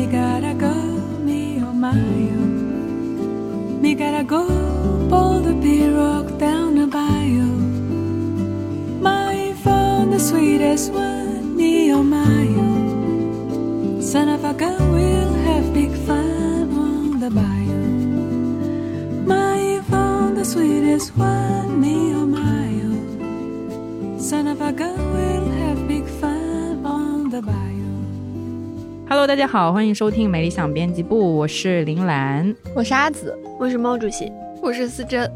Me gotta go, me oh my oh. Me gotta go, pull the pirogue down the bayou. My found the sweetest one, me oh my oh. Son of a gun, we'll have big fun on the bayou. My found the sweetest one, me oh my oh. Son of a gun, we'll have big fun on the bayou. Hello，大家好，欢迎收听美理想编辑部，我是林兰。我是阿紫，我是毛主席，我是思珍。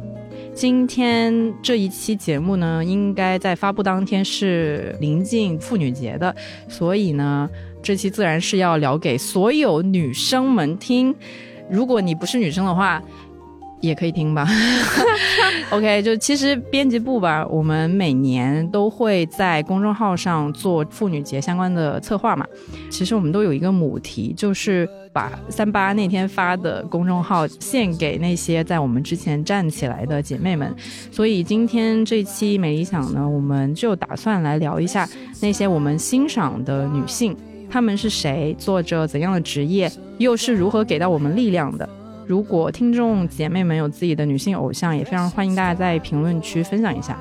今天这一期节目呢，应该在发布当天是临近妇女节的，所以呢，这期自然是要聊给所有女生们听。如果你不是女生的话，也可以听吧。OK，就其实编辑部吧，我们每年都会在公众号上做妇女节相关的策划嘛。其实我们都有一个母题，就是把三八那天发的公众号献给那些在我们之前站起来的姐妹们。所以今天这期美理想呢，我们就打算来聊一下那些我们欣赏的女性，她们是谁，做着怎样的职业，又是如何给到我们力量的。如果听众姐妹们有自己的女性偶像，也非常欢迎大家在评论区分享一下。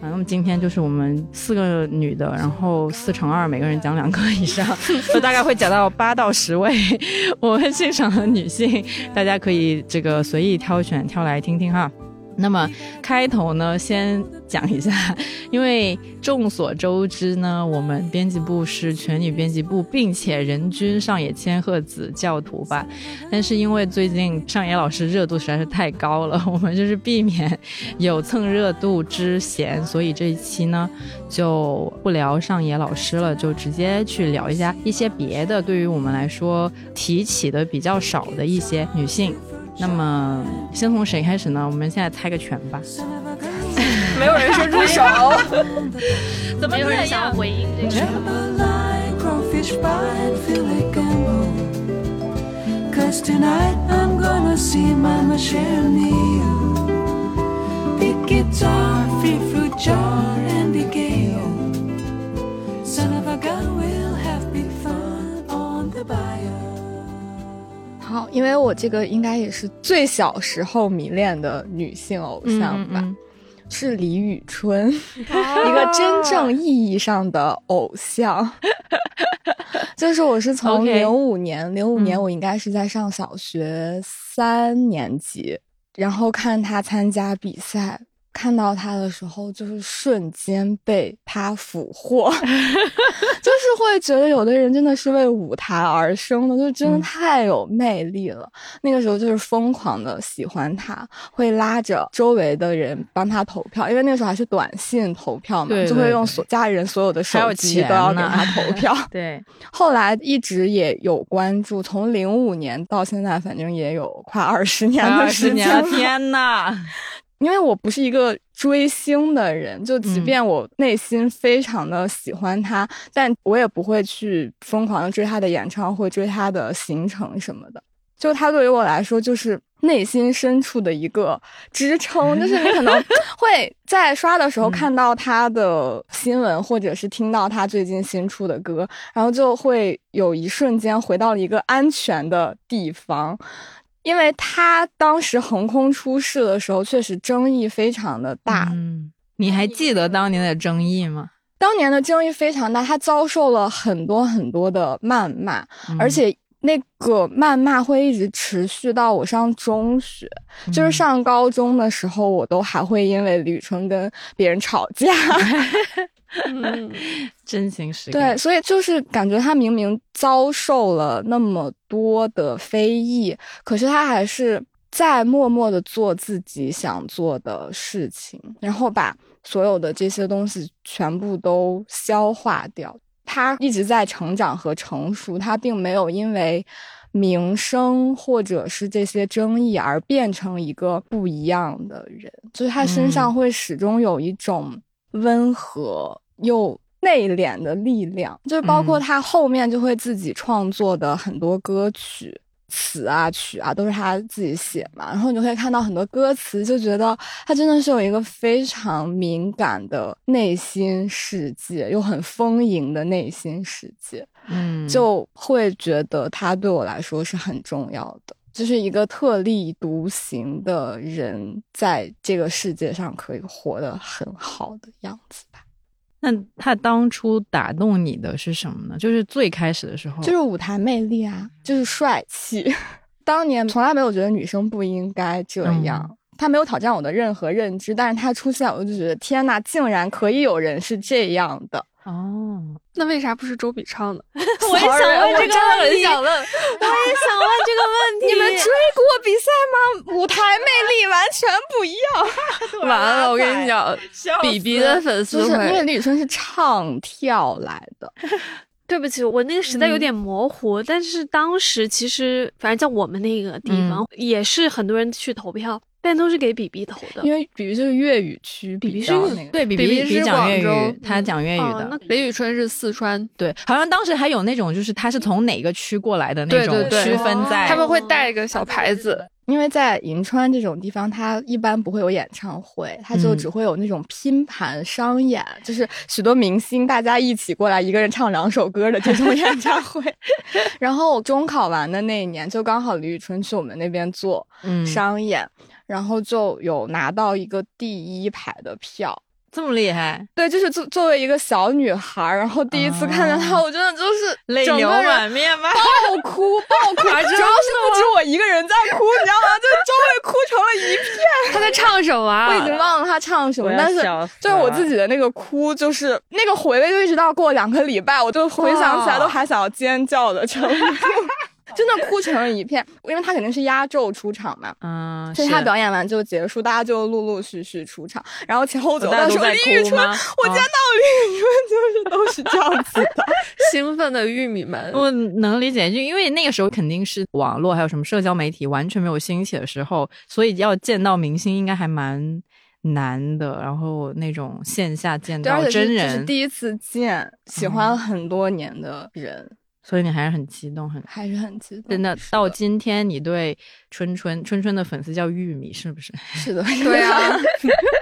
啊，那么今天就是我们四个女的，然后四乘二，每个人讲两个以上，就大概会讲到八到十位 我们欣赏的女性，大家可以这个随意挑选挑来听听哈。那么开头呢，先讲一下，因为众所周知呢，我们编辑部是全女编辑部，并且人均上野千鹤子教徒吧。但是因为最近上野老师热度实在是太高了，我们就是避免有蹭热度之嫌，所以这一期呢就不聊上野老师了，就直接去聊一下一些别的，对于我们来说提起的比较少的一些女性。那么，先从谁开始呢？我们现在猜个拳吧。没有人说入手，怎么没有人想要回应这个。好，因为我这个应该也是最小时候迷恋的女性偶像吧，嗯是李宇春，一个真正意义上的偶像。就是我是从零五年，零五年嗯我应该是在上小学三年级，然后看她参加比赛。看到他的时候，就是瞬间被他俘获，就是会觉得有的人真的是为舞台而生的，就真的嗯太有魅力了。那个时候就是疯狂的喜欢他，会拉着周围的人帮他投票，因为那个时候还是短信投票嘛，对就会用所家里人所有的手机都要给他投票。对，后来一直也有关注，从零五年到现在，反正也有快二十年的时间了。天哪！因为我不是一个追星的人，就即嗯便我内心非常的喜欢他，但我也不会去疯狂的追他的演唱会、追他的行程什么的。就他对于我来说，就是内心深处的一个支撑，就是你可能 会在刷的时候嗯看到他的新闻，或者是听到他最近新出的歌，然后就会有一瞬间回到了一个安全的地方。因为他当时横空出世的时候，确实争议非常的大，嗯，你还记得当年的争议吗？当年的争议非常大，他遭受了很多很多的谩骂，嗯而且那个谩骂会一直持续到我上中学，就是嗯上高中的时候，我都还会因为李宇春跟别人吵架。嗯，真情实感。对，所以就是感觉他明明遭受了那么多的非议，可是他还是在默默的做自己想做的事情，然后把所有的这些东西全部都消化掉。他一直在成长和成熟，他并没有因为名声或者是这些争议而变成一个不一样的人，就是他身上嗯会始终有一种温和又内敛的力量，就是包括嗯他后面就会自己创作的很多歌曲。词啊曲啊都是他自己写嘛，然后你就会看到很多歌词，就觉得他真的是有一个非常敏感的内心世界，又很丰盈的内心世界，嗯，就会觉得他对我来说是很重要的，就是一个特立独行的人，在这个世界上可以活得很好的样子吧。那他当初打动你的是什么呢？就是最开始的时候，就是舞台魅力啊，就是帅气。当年从来没有觉得女生不应该这样，他没有挑战我的任何认知，但是他出现，我就觉得天呐，竟然可以有人是这样的。哦，那为啥不是周笔畅呢？我也想问这个问题，想问，我也想问这个问题。你们追过比赛吗？舞台魅力完全不一样。完了，我跟你讲，比比的粉丝就是会，因为李宇春是唱跳来的，对不起，我那个时代有点模糊，但是当时其实反正在我们那个地方、也是很多人去投票，但都是给比比投的。因为比比就是粤语区，比比是对比比比是讲粤广州语，他讲粤语的。哦那北宇春是四川，对，好像当时还有那种，就是他是从哪个区过来的那种区分在。他们会带一个小牌子，因为在银川这种地方，它一般不会有演唱会，它就嗯只会有那种拼盘商演，就是许多明星大家一起过来，一个人唱两首歌的这种 演唱会。然后中考完的那一年，就刚好李宇春去我们那边做嗯，商演，然后就有拿到一个第一排的票。这么厉害，对，就是作作为一个小女孩，然后第一次看见她，哦我真的就是泪流整个人满面吧？爆哭爆 哭，主要是不止我一个人在哭，你知道吗？就周围哭成了一片。他在唱什么啊？我已经忘了他唱什么但是就是我自己的那个哭，就是那个回味，就一直到过两个礼拜，我就回想起来都还想要尖叫的程度，真的哭成了一片。因为他肯定是压轴出场嘛。嗯，所以他表演完就结束，大家就陆陆续续出场，然后前后走的时候，大家都在李宇春，哭吗？我见到李宇春就是都是这样子的。兴奋的玉米们。我能理解，就因为那个时候肯定是网络还有什么社交媒体完全没有兴起的时候，所以要见到明星应该还蛮难的。然后那种线下见到真人是第一次见喜欢很多年的人，所以你还是很激动，很还是很激动。真的。到今天，你对春春春春的粉丝叫玉米，是不是？是的，对啊，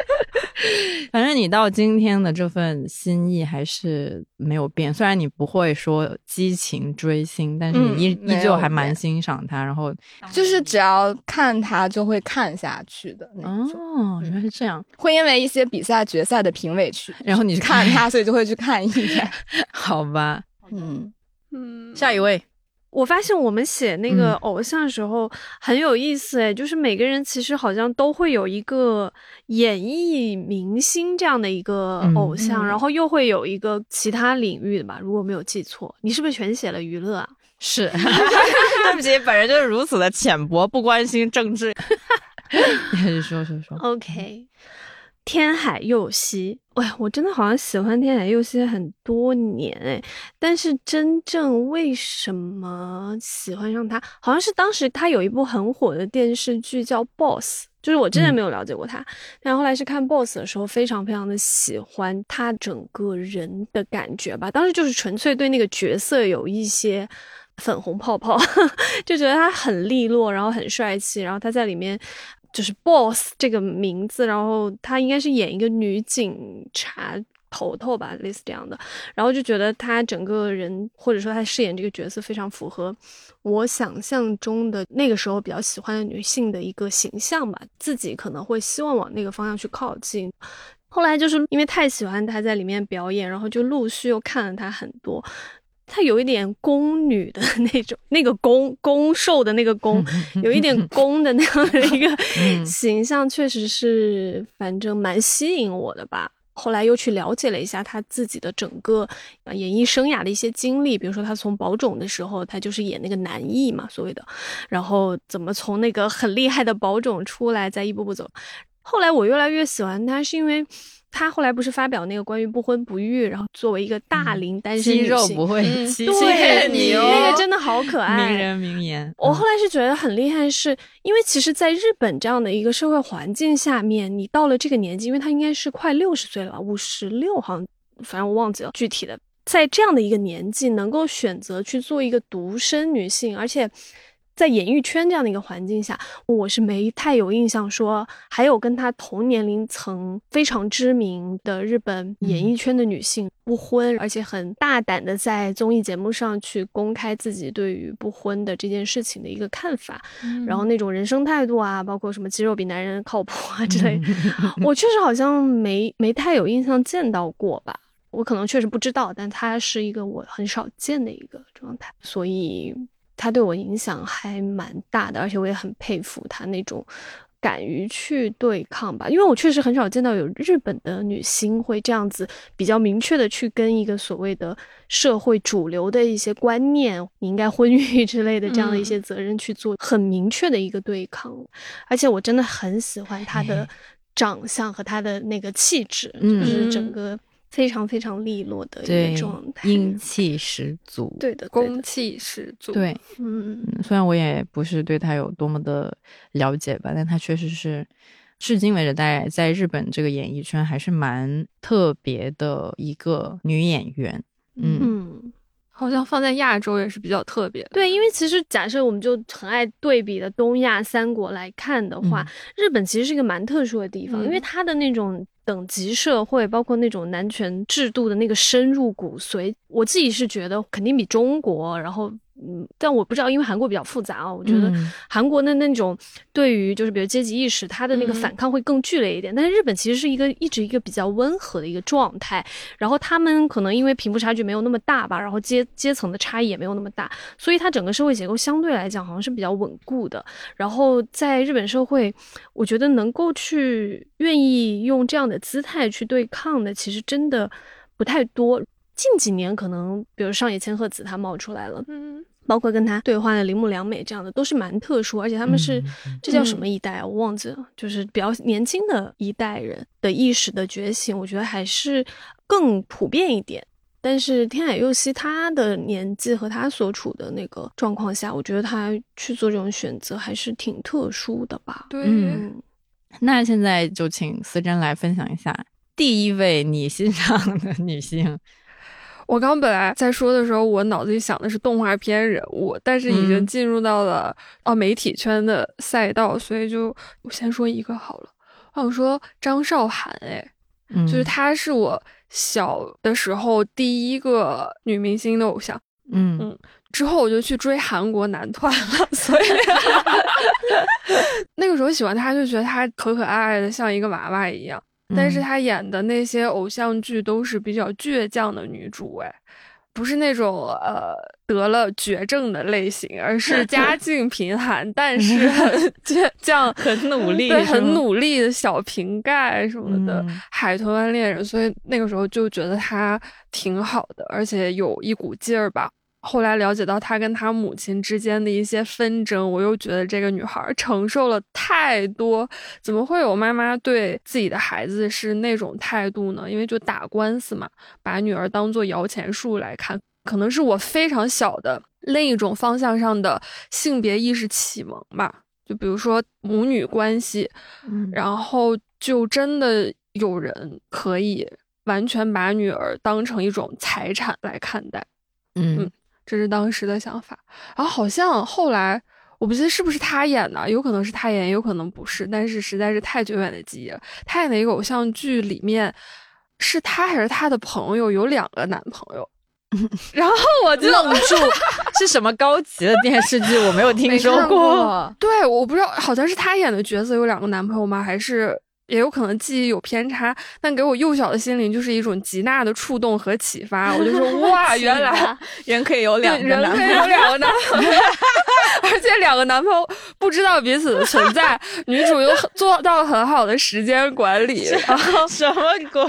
反正你到今天的这份心意还是没有变，虽然你不会说激情追星，但是你依、嗯依旧还蛮欣赏他。然后，就是只要看他就会看下去的那种。哦，原来是这样。会因为一些比赛决赛的评委去然后你去看他，所以就会去看一眼。好吧，嗯，嗯，下一位，我发现我们写那个嗯。偶像的时候很有意思哎，就是每个人其实好像都会有一个演艺明星这样的一个嗯偶像，嗯。然后又会有一个其他领域的吧，如果没有记错，你是不是全写了娱乐啊？是，对不起，本人就是如此的浅薄，不关心政治。你说说说，OK，天海佑希，哎，我真的好像喜欢天海佑希很多年哎，但是真正为什么喜欢上他，好像是当时他有一部很火的电视剧叫《Boss》。就是我之前嗯没有了解过他，但后来是看 Boss 的时候，非常非常的喜欢他整个人的感觉吧。当时就是纯粹对那个角色有一些粉红泡泡，就觉得他很利落，然后很帅气，然后他在里面就是 boss 这个名字，然后他应该是演一个女警察头头吧，类似这样的，然后就觉得他整个人或者说他饰演这个角色非常符合我想象中的那个时候比较喜欢的女性的一个形象吧，自己可能会希望往那个方向去靠近。后来就是因为太喜欢他在里面表演，然后就陆续又看了他很多。她有一点宫女的那种，那个宫宫瘦的那个宫，有一点宫的那样的一个嗯形象，确实是反正蛮吸引我的吧。后来又去了解了一下他自己的整个呃演艺生涯的一些经历，比如说他从保种的时候，他就是演那个男役嘛，所谓的，然后怎么从那个很厉害的保种出来，再一步步走。后来我越来越喜欢他，是因为他后来不是发表那个关于不婚不育，然后作为一个大龄单身肌女性，肉不会嗯欺对骗你哦，那个真的好可爱，名人名言。我后来是觉得很厉害是，因为其实，在日本这样的一个社会环境下面，你到了这个年纪，因为他应该是快六十岁了吧，五十六好像，反正我忘记了具体的，在这样的一个年纪，能够选择去做一个独身女性，而且在演艺圈这样的一个环境下，我是没太有印象说还有跟她同年龄层非常知名的日本演艺圈的女性不婚，而且很大胆的在综艺节目上去公开自己对于不婚的这件事情的一个看法，然后那种人生态度啊，包括什么肌肉比男人靠谱啊之类，我确实好像没没太有印象见到过吧。我可能确实不知道，但他是一个我很少见的一个状态，所以。他对我影响还蛮大的，而且我也很佩服他那种敢于去对抗吧。因为我确实很少见到有日本的女星会这样子比较明确的去跟一个所谓的社会主流的一些观念，你应该婚育 之类的这样的一些责任去做很明确的一个对抗。而且我真的很喜欢她的长相和她的那个气质，就是整个。非常非常利落的一个状态，英气十足，对的，攻气十足。对，嗯，虽然我也不是对他有多么的了解吧，但他确实是，至今为止在在日本这个演艺圈还是蛮特别的一个女演员。嗯，好像放在亚洲也是比较特别。对，因为其实假设我们就很爱对比的东亚三国来看的话，日本其实是一个蛮特殊的地方，因为它的那种。等级社会，包括那种男权制度的那个深入骨髓，我自己是觉得肯定比中国，然后。嗯，但我不知道，因为韩国比较复杂啊。我觉得韩国的那种对于就是比如阶级意识，它的那个反抗会更剧烈一点。但是日本其实是一个一直一个比较温和的一个状态。然后他们可能因为贫富差距没有那么大吧，然后阶阶层的差异也没有那么大，所以它整个社会结构相对来讲好像是比较稳固的。然后在日本社会，我觉得能够去愿意用这样的姿态去对抗的，其实真的不太多。近几年可能比如上野千鹤子她冒出来了，嗯。包括跟他对话的铃木良美这样的都是蛮特殊，而且他们是这叫什么一代啊？我忘记了，就是比较年轻的一代人的意识的觉醒，我觉得还是更普遍一点。但是天海佑希他的年纪和他所处的那个状况下，我觉得他去做这种选择还是挺特殊的吧。对，那现在就请思珍来分享一下第一位你欣赏的女性。我刚本来在说的时候，我脑子里想的是动画片人物，但是已经进入到了哦媒体圈的赛道，所以就我先说一个好了。啊我想说张韶涵，哎，就是她是我小的时候第一个女明星的偶像，嗯嗯，之后我就去追韩国男团了，所以 那个时候喜欢她，就觉得她可可爱爱的，像一个娃娃一样。但是她演的那些偶像剧都是比较倔强的女主，哎，不是那种呃得了绝症的类型，而是家 境贫寒但是很 倔强、很努力、对很努力的小瓶盖什么的海豚湾恋人，所以那个时候就觉得她挺好的，而且有一股劲儿吧。后来了解到她跟她母亲之间的一些纷争，我又觉得这个女孩承受了太多。怎么会有妈妈对自己的孩子是那种态度呢？因为就打官司嘛，把女儿当做摇钱树来看。可能是我非常小的另一种方向上的性别意识启蒙吧。就比如说母女关系，嗯然后就真的有人可以完全把女儿当成一种财产来看待。嗯。这是当时的想法，然后好像后来我不记得是不是他演的，有可能是他演，有可能不是，但是实在是太久远的记忆了。他演的一个偶像剧里面，是他还是他的朋友有两个男朋友，然后我就愣住，是什么高级的电视剧？我没有听说过。对，我不知道，好像是他演的角色有两个男朋友吗？还是？也有可能记忆有偏差，但给我幼小的心灵就是一种极大的触动和启发。我就说 哇，原来人可以有两个人可以有两个男朋友，而且两个男朋友不知道彼此的存在。女主又做到很好的时间管理，然后什么鬼？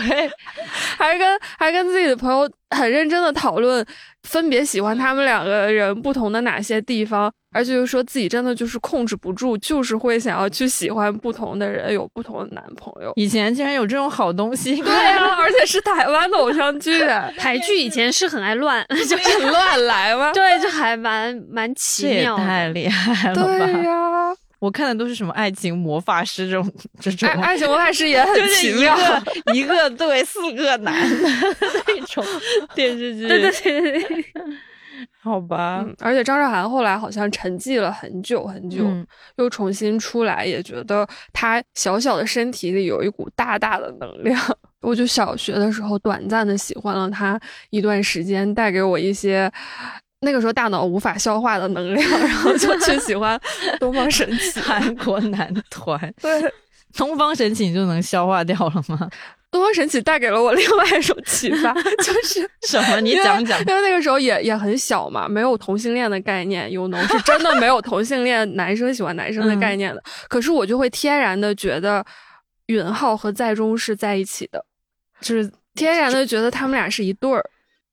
还跟还跟自己的朋友很认真的讨论，分别喜欢他们两个人不同的哪些地方。而且又说自己真的就是控制不住，就是会想要去喜欢不同的人，有不同的男朋友。以前竟然有这种好东西，对啊，而且是台湾的偶像剧，台剧以前是很爱乱，就是乱来吗？对，就还蛮蛮奇妙，太厉害了。对呀，我看的都是什么爱情魔法师这种这种，爱情魔法师也很奇妙，一个对四个男的那种 电视剧，对对对对。好吧，嗯，而且张韶涵后来好像沉寂了很久很久，嗯又重新出来，也觉得她小小的身体里有一股大大的能量。我就小学的时候短暂的喜欢了她一段时间，带给我一些那个时候大脑无法消化的能量，然后就去喜欢东方神起。韩国男团 对，东方神起你就能消化掉了吗？东方神起带给了我另外一种启发，就是什么？你讲讲。因为那个时候也也很小嘛，没有同性恋的概念，有能是真的没有同性恋男生喜欢男生的概念的。可是我就会天然的觉得允浩和在中是在一起的，就是天然的觉得他们俩是一对儿。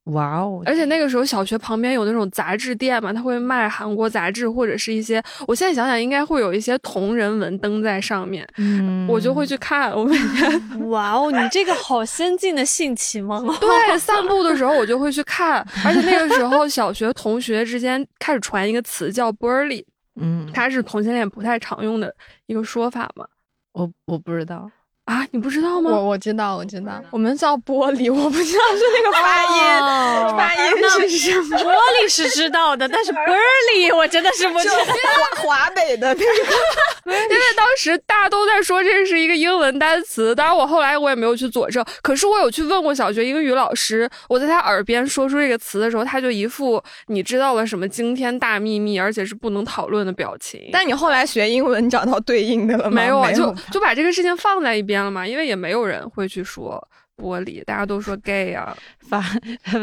哇哦！而且那个时候小学旁边有那种杂志店嘛，他会卖韩国杂志或者是一些，我现在想想应该会有一些同人文登在上面，嗯我就会去看。我每天 哇哦，你这个好先进的性启蒙哦！对，散步的时候我就会去看，而且那个时候小学同学之间开始传一个词叫 “burly”，嗯，它是同性恋不太常用的一个说法嘛。我我不知道。啊，你不知道吗？我我知道，我知道，我们叫玻璃，我不知道是那个发音，哦发音是什么？玻璃是知道的，但是 burly 我真的是不知道。华华北的那个，因为当时大家都在说这是一个英文单词，当然我后来我也没有去佐证，可是我有去问过小学英语老师，我在他耳边说出这个词的时候，他就一副你知道了什么惊天大秘密，而且是不能讨论的表情。但你后来学英文，你找到对应的了吗？没有啊，就就把这个事情放在一边了嘛，因为也没有人会去说玻璃，大家都说 gay 啊。发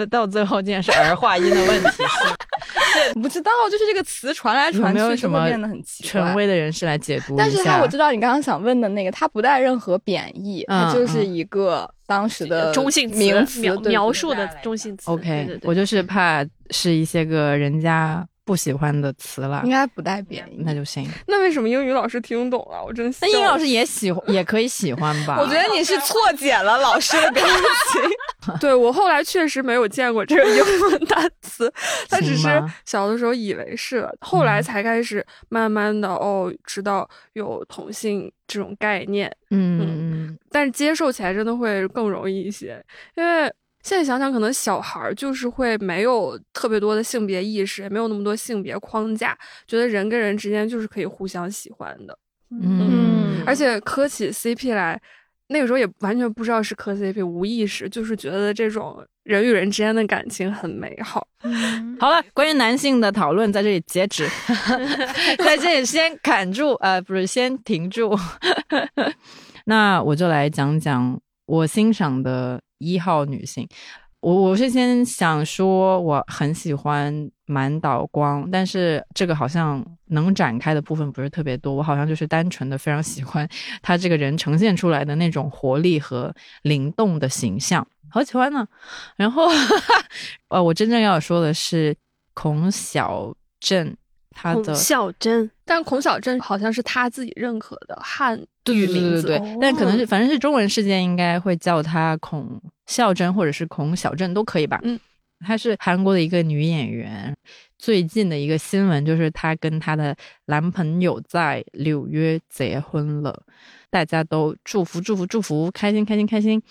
到最后竟然是儿化音的问题，是不知道，就是这个词传来传去，没有什么变得很奇怪权。威的人士来解读一下？但是他我知道你刚刚想问的那个，他不带任何贬义，它嗯就是一个当时的中性词名词描描述的中性词。OK，对对对我就是怕是一些个人家不喜欢的词了应，该不带贬义。那就行。那为什么英语老师听懂了？我真的那英语老师师也喜欢，也可以喜欢吧？我觉得你是错解了老师的表情。对我后来确实没有见过这个英文单词，他只是小的时候以为是，后来才开始慢慢的哦知道有同性这种概念，嗯嗯但是接受起来真的会更容易一些，因为现在想想，可能小孩儿就是会没有特别多的性别意识，也没有那么多性别框架，觉得人跟人之间就是可以互相喜欢的，嗯而且磕起 CP 来。那个时候也完全不知道是磕 CP，无意识就是觉得这种人与人之间的感情很美好。好了，关于男性的讨论在这里截止，在这里先砍住，呃，不是先停住。那我就来讲讲我欣赏的一号女性。我我是先想说，我很喜欢满岛光，但是这个好像能展开的部分不是特别多。我好像就是单纯的非常喜欢 他这个人呈现出来的那种活力和灵动的形象，好喜欢呢。然后，呃，我真正要说的是孔小镇，他的孔孝真，但孔小镇好像是他自己认可的汉对对对，对，但可能是反正是中文世界应该会叫他孔孝真或者是孔晓振都可以吧。嗯，她是韩国的一个女演员。最近的一个新闻就是她跟她的男朋友在纽约结婚了，大家都祝福祝福祝福，开心开心开心。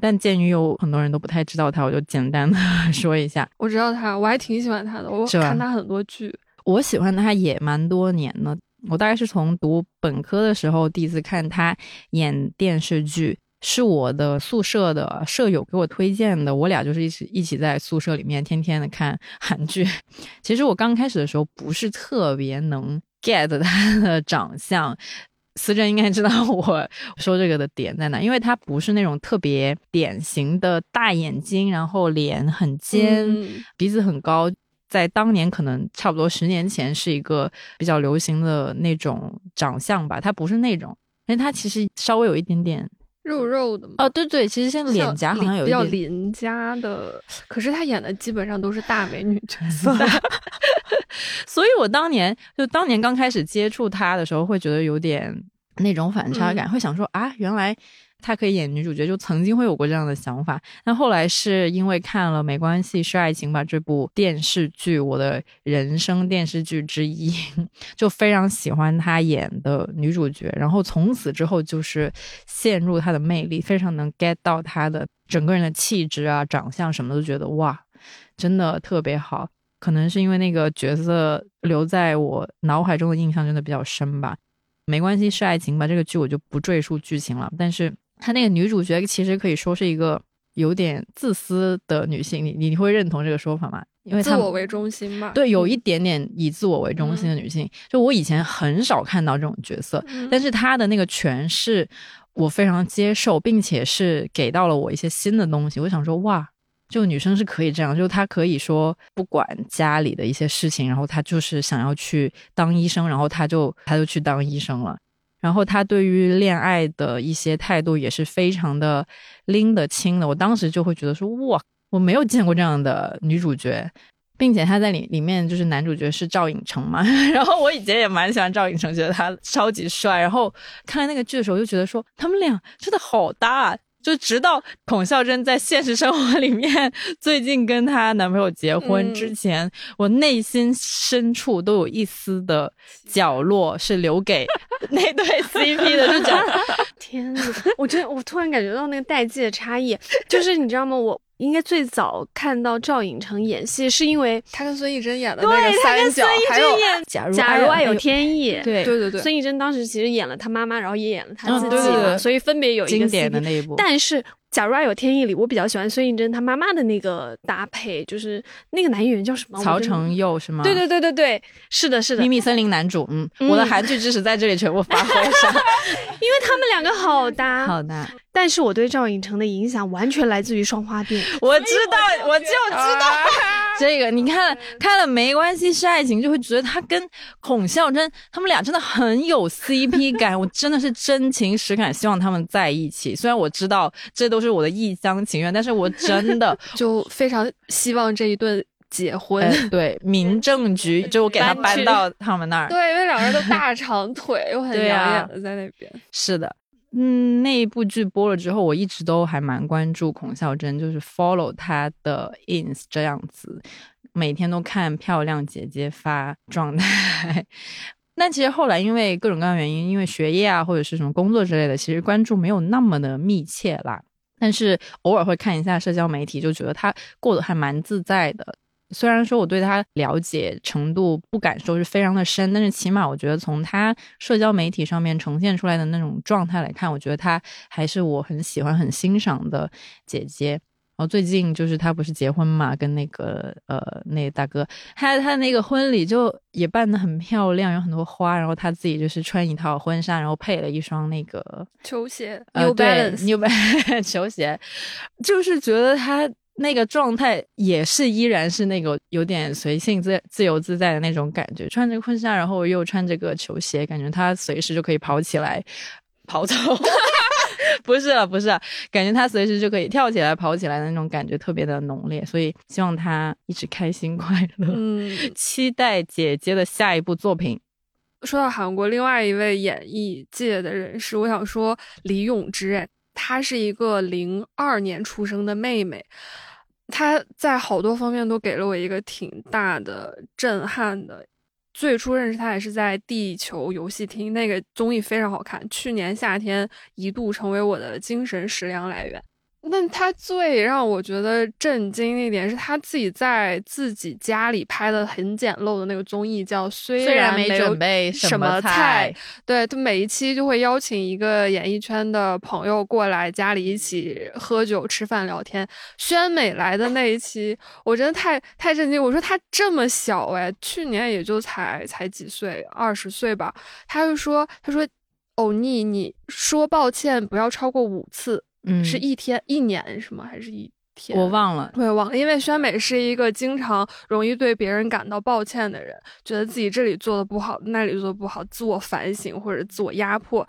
但鉴于有很多人都不太知道她，我就简单的说一下。我知道他，我还挺喜欢他的，我看他很多剧。我喜欢他也蛮多年了，我大概是从读本科的时候第一次看他演电视剧，是我的宿舍的舍友给我推荐的，我俩就是一起一起在宿舍里面天天的看 韩剧。其实我刚开始的时候不是特别能 get 他的长相。思珍应该知道我说这个的点在哪，因为他不是那种特别典型的大眼睛，然后脸很尖，嗯鼻子很高，在当年可能差不多十年前是一个比较流行的那种长相吧，他不是那种，因为他其实稍微有一点点肉肉的嘛。哦，对对，其实现在脸颊好像有比较邻家的，可是他演的基本上都是大美女角 色。所以我当年就当年刚开始接触他的时候，会觉得有点那种反差感，会想说啊，原来。她可以演女主角，就曾经会有过这样的想法。但后来是因为看了《没关系是爱情吧》这部电视剧，我的人生电视剧之一，就非常喜欢她演的女主角。然后从此之后就是陷入她的魅力，非常能 get 到她的整个人的气质啊、长相什么，都觉得哇，真的特别好。可能是因为那个角色留在我脑海中的印象真的比较深吧。没关系，是爱情吧。这个剧我就不赘述剧情了。但是她那个女主角其实可以说是一个有点自私的女性，你你会认同这个说法吗？因为自我为中心嘛。对，有一点点以自我为中心的女性，就我以前很少看到这种角色，但是她的那个诠释我非常接受，并且是给到了我一些新的东西。我想说，哇。就女生是可以这样，就她可以说不管家里的一些事情，然后她就是想要去当医生，然后她就她就去当医生了。然后他对于恋爱的一些态度也是非常的拎得清的。我当时就会觉得说，哇，我没有见过这样的女主角，并且他在里里面就是男主角是赵寅成嘛。然后我以前也蛮喜欢赵寅成，觉得他超级帅。然后看了那个剧的时候，就觉得说他们俩真的好搭。啊就直到孔孝真在现实生活里面最近跟她男朋友结婚之前，我内心深处都有一丝的角落是留给 那对 CP 的，就觉得天呐，我真我突然感觉到那个代际的差异，就是你知道吗？我。应该最早看到赵寅成演戏，是因为他跟孙艺珍演的那个三角，还有 假如假如爱有天意，对对对对，孙艺珍当时其实演了他妈妈，然后也演了他自己嘛，所以分别有一个经典的那一部，但是。假如爱有天意里，我比较喜欢孙艺珍她妈妈的那个搭配，就是那个男演员叫什么？曹承佑是吗？对对对对对，是的，是的。秘密森林男主，嗯，我的韩剧知识在这里全部发挥上，因为他们两个好搭，好搭。但是我对赵寅成的影响完全来自于双花店。我知道，我就知道 这个。你看看了没关系是爱情，就会觉得他跟孔孝真他们俩真的很有 CP 感。我真的是真情实感希望他们在一起。虽然我知道这都是我的一厢情愿，但是我真的 就非常希望这一对结婚。对，民政局就给他搬到他们那儿。对，因为两个人都大长腿，又很养眼的在那边。是的。嗯，那一部剧播了之后，我一直都还蛮关注孔孝真，就是 follow 她的 ins 这样子，每天都看漂亮姐姐发状态。那其实后来因为各种各样原因，因为学业啊或者是什么工作之类的，其实关注没有那么的密切啦。但是偶尔会看一下社交媒体，就觉得她过得还蛮自在的。虽然说我对他了解程度不敢说是非常的深，但是起码我觉得从他社交媒体上面呈现出来的那种状态来看，我觉得他还是我很喜欢、很欣赏的姐姐。然后最近就是他不是结婚嘛，跟那个呃那个大哥，他他那个婚礼就也办的很漂亮，有很多花，然后他自己就是穿一套婚纱，然后配了一双那个球鞋，New Balance，New Balance 球鞋，就是觉得他。那个状态也是依然是那个有点随性自自由自在的那种感觉，穿着婚纱，然后又穿着个球鞋，感觉他随时就可以跑起来跑走，不是了，不是，感觉他随时就可以跳起来跑起来的那种感觉特别的浓烈，所以希望他一直开心快乐。嗯，期待姐姐的下一部作品。说到韩国另外一位演艺界的人士，我想说李永芝，哎，她是一个零二年出生的妹妹。她在好多方面都给了我一个挺大的震撼的。最初认识他也是在地球游戏厅，那个综艺非常好看，去年夏天一度成为我的精神食粮来源。那他最让我觉得震惊的一点是他自己在自己家里拍的很简陋的那个综艺，叫虽然没准备什么菜，对他每一期就会邀请一个演艺圈的朋友过来家里一起喝酒、吃饭、聊天。宣美来的那一期，我真的太太震惊。我说他这么小哎，去年也就才才几岁，二十岁吧。他就说，他说欧尼，你说抱歉不要超过五次。嗯，是一天一年是吗？还是一天？我忘了，我也，忘了。因为宣美是一个经常容易对别人感到抱歉的人，觉得自己这里做的不好，那里做的不好，自我反省或者自我压迫，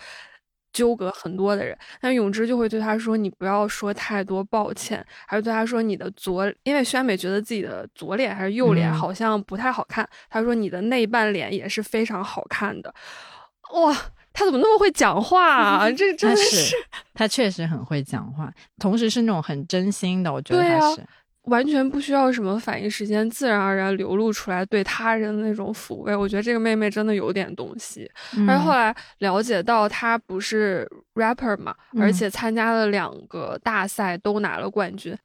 纠葛很多的人。但永之就会对他说：“你不要说太多抱歉。”还是对他说：“你的左，因为宣美觉得自己的左脸还是右脸好像不太好看。”他说：“你的内半脸也是非常好看的。”哇！他怎么那么会讲话啊？这真的是他确实很会讲话，同时是那种很真心的。我觉得他是完全不需要什么反应时间，自然而然流露出来对他人的那种抚慰。我觉得这个妹妹真的有点东西。而后来了解到她不是 rapper 嘛，而且参加了两个大赛都拿了冠军。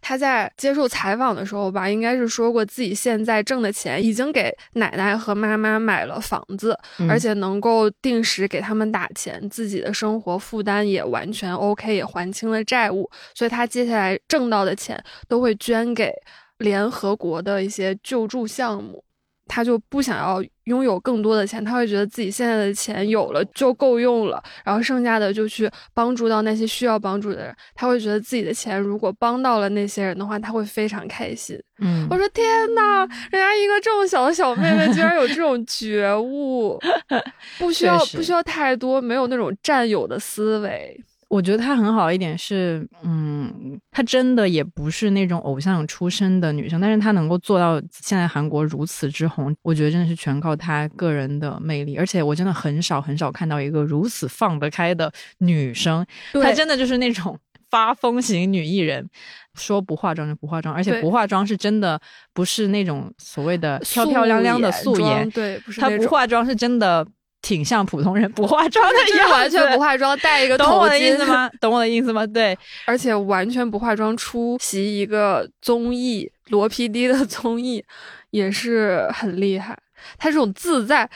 他在接受采访的时候吧，应该是说过自己现在挣的钱已经给奶奶和妈妈买了房子，而且能够定时给他们打钱，自己的生活负担也完全 OK，也还清了债务，所以他接下来挣到的钱都会捐给联合国的一些救助项目。他就不想要拥有更多的钱，他会觉得自己现在的钱有了就够用了，然后剩下的就去帮助到那些需要帮助的人。他会觉得自己的钱如果帮到了那些人的话，他会非常开心。嗯，我说天哪，人家一个这么小的小妹妹居然有这种觉悟，不需要不需要太多，没有那种占有的思维。我觉得她很好一点是，嗯，她真的也不是那种偶像出身的女生，但是她能够做到现在韩国如此之红，我觉得真的是全靠她个人的魅力。而且我真的很少很少看到一个如此放得开的女生，她真的就是那种 发疯型女艺人，说不化妆就不化妆，而且不化妆是真的不是那种所谓的漂漂亮亮的素颜，对，不是她不化妆是真的。挺像普通人不化妆的样子，完全不化妆，戴一个懂我的意思吗？懂我的意思吗？对，而且完全不化妆出席一个综艺，罗 PD 的综艺也是很厉害。他这种自在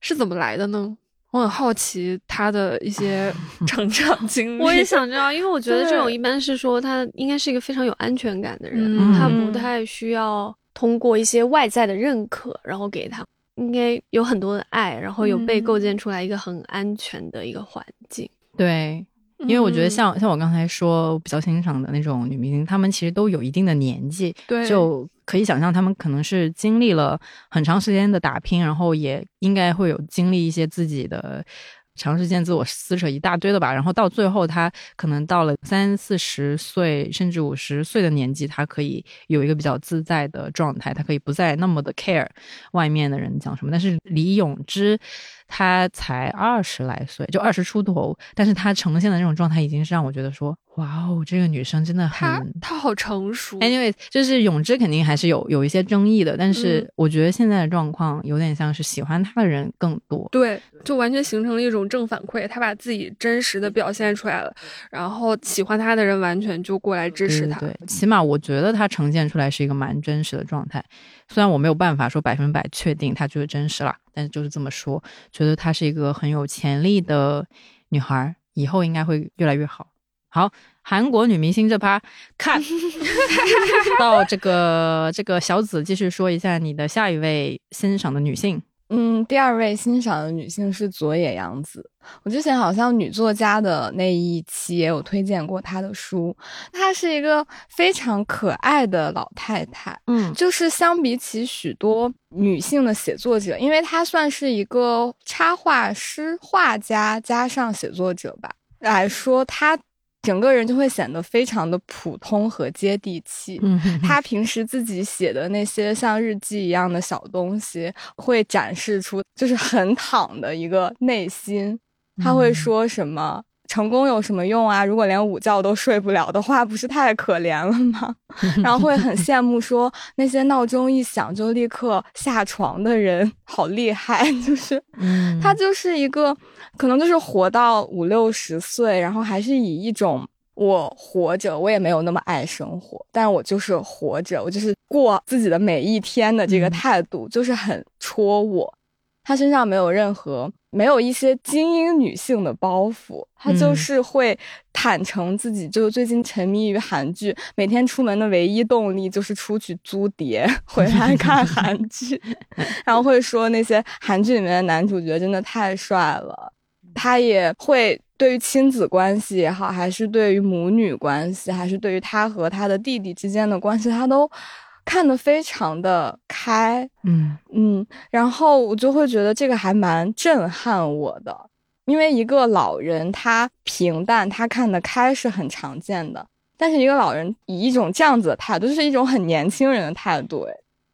是怎么来的呢？我很好奇他的一些 成长经历。我也想知道，因为我觉得这种一般是说他应该是一个非常有安全感的人，他不太需要通过一些外在的认可，然后给他。应该有很多的爱，然后有被构建出来一个很安全的一个环境。对，因为我觉得像像我刚才说比较欣赏的那种女明星，她们其实都有一定的年纪，对，就可以想象她们可能是经历了很长时间的打拼，然后也应该会有经历一些自己的。长时间自我撕扯一大堆的吧，然后到最后，他可能到了三四十岁甚至五十岁的年纪，他可以有一个比较自在的状态，他可以不再那么的 care 外面的人讲什么。但是李永芝。他才二十来岁，就二十出头，但是他呈现的那种状态，已经是让我觉得说，哇哦，这个女生真的很，她好成熟。Anyway，就是永之肯定还是有有一些争议的，但是我觉得现在的状况有点像是喜欢他的人更多。对，就完全形成了一种正反馈，他把自己真实的表现出来了，然后喜欢他的人完全就过来支持他。对，起码我觉得他呈现出来是一个蛮真实的状态。虽然我没有办法说百分百确定她就是真实了，但是就是这么说，觉得她是一个很有潜力的女孩，以后应该会越来越好。好，韩国女明星这趴看 到这个这个小紫，继续说一下你的下一位欣赏的女性。嗯，第二位欣赏的女性是佐野洋子。我之前好像女作家的那一期也有推荐过她的书。她是一个非常可爱的老太太。嗯，就是相比起许多女性的写作者，因为她算是一个插画师、画家加上写作者吧来说，她。整个人就会显得非常的普通和接地气。他平时自己写的那些像日记一样的小东西，会展示出就是很躺的一个内心。他会说什么？成功有什么用啊？如果连午觉都睡不了的话，不是太可怜了吗？然后会很羡慕说那些闹钟一响就立刻下床的人好厉害。就是，他就是一个可能就是活到五六十岁，然后还是以一种我活着，我也没有那么爱生活，但我就是活着，我就是过自己的每一天的这个态度，就是很戳我。他身上没有任何，没有一些精英女性的包袱，她就是会坦诚自己，就最近沉迷于韩剧，每天出门的唯一动力就是出去租碟 回来看韩剧，然后会说那些韩剧里面的男主角真的太帅了。她也会对于亲子关系也好，还是对于母女关系，还是对于她和她的弟弟之间的关系，她都。看得非常的开，嗯。嗯，然后我就会觉得这个还蛮震撼我的，因为一个老人他平淡，他看得开是很常见的，但是一个老人以一种这样子的态度，就是一种很年轻人的态度，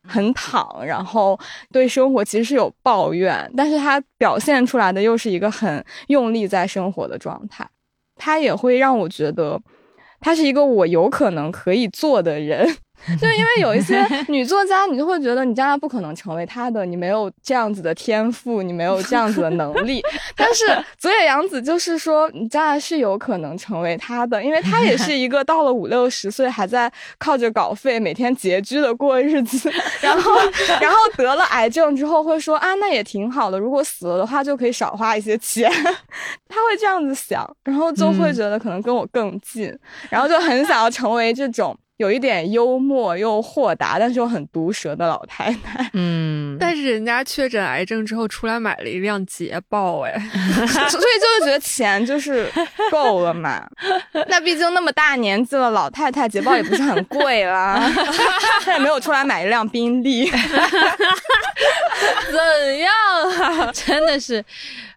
很躺，然后对生活其实是有抱怨，但是他表现出来的又是一个很用力在生活的状态，他也会让我觉得他是一个我有可能可以做的人。就是因为有一些女作家，你就会觉得你将来不可能成为她的，你没有这样子的天赋，你没有这样子的能力。但是 佐野洋子就是说，你将来是有可能成为她的，因为她也是一个到了五六十岁还在靠着稿费每天拮据的过日子，然后 然后得了癌症之后会说啊，那也挺好的，如果死了的话就可以少花一些钱，她会这样子想，然后就会觉得可能跟我更近，然后就很想要成为这种。有一点幽默又豁达，但是又很毒舌的老太太。嗯，但是人家确诊癌症之后出来买了一辆捷豹，哎 所以就是觉得钱就是够了嘛。那毕竟那么大年纪了，老太太捷豹也不是很贵啦。她也没有出来买一辆宾利。怎样啊？真的是，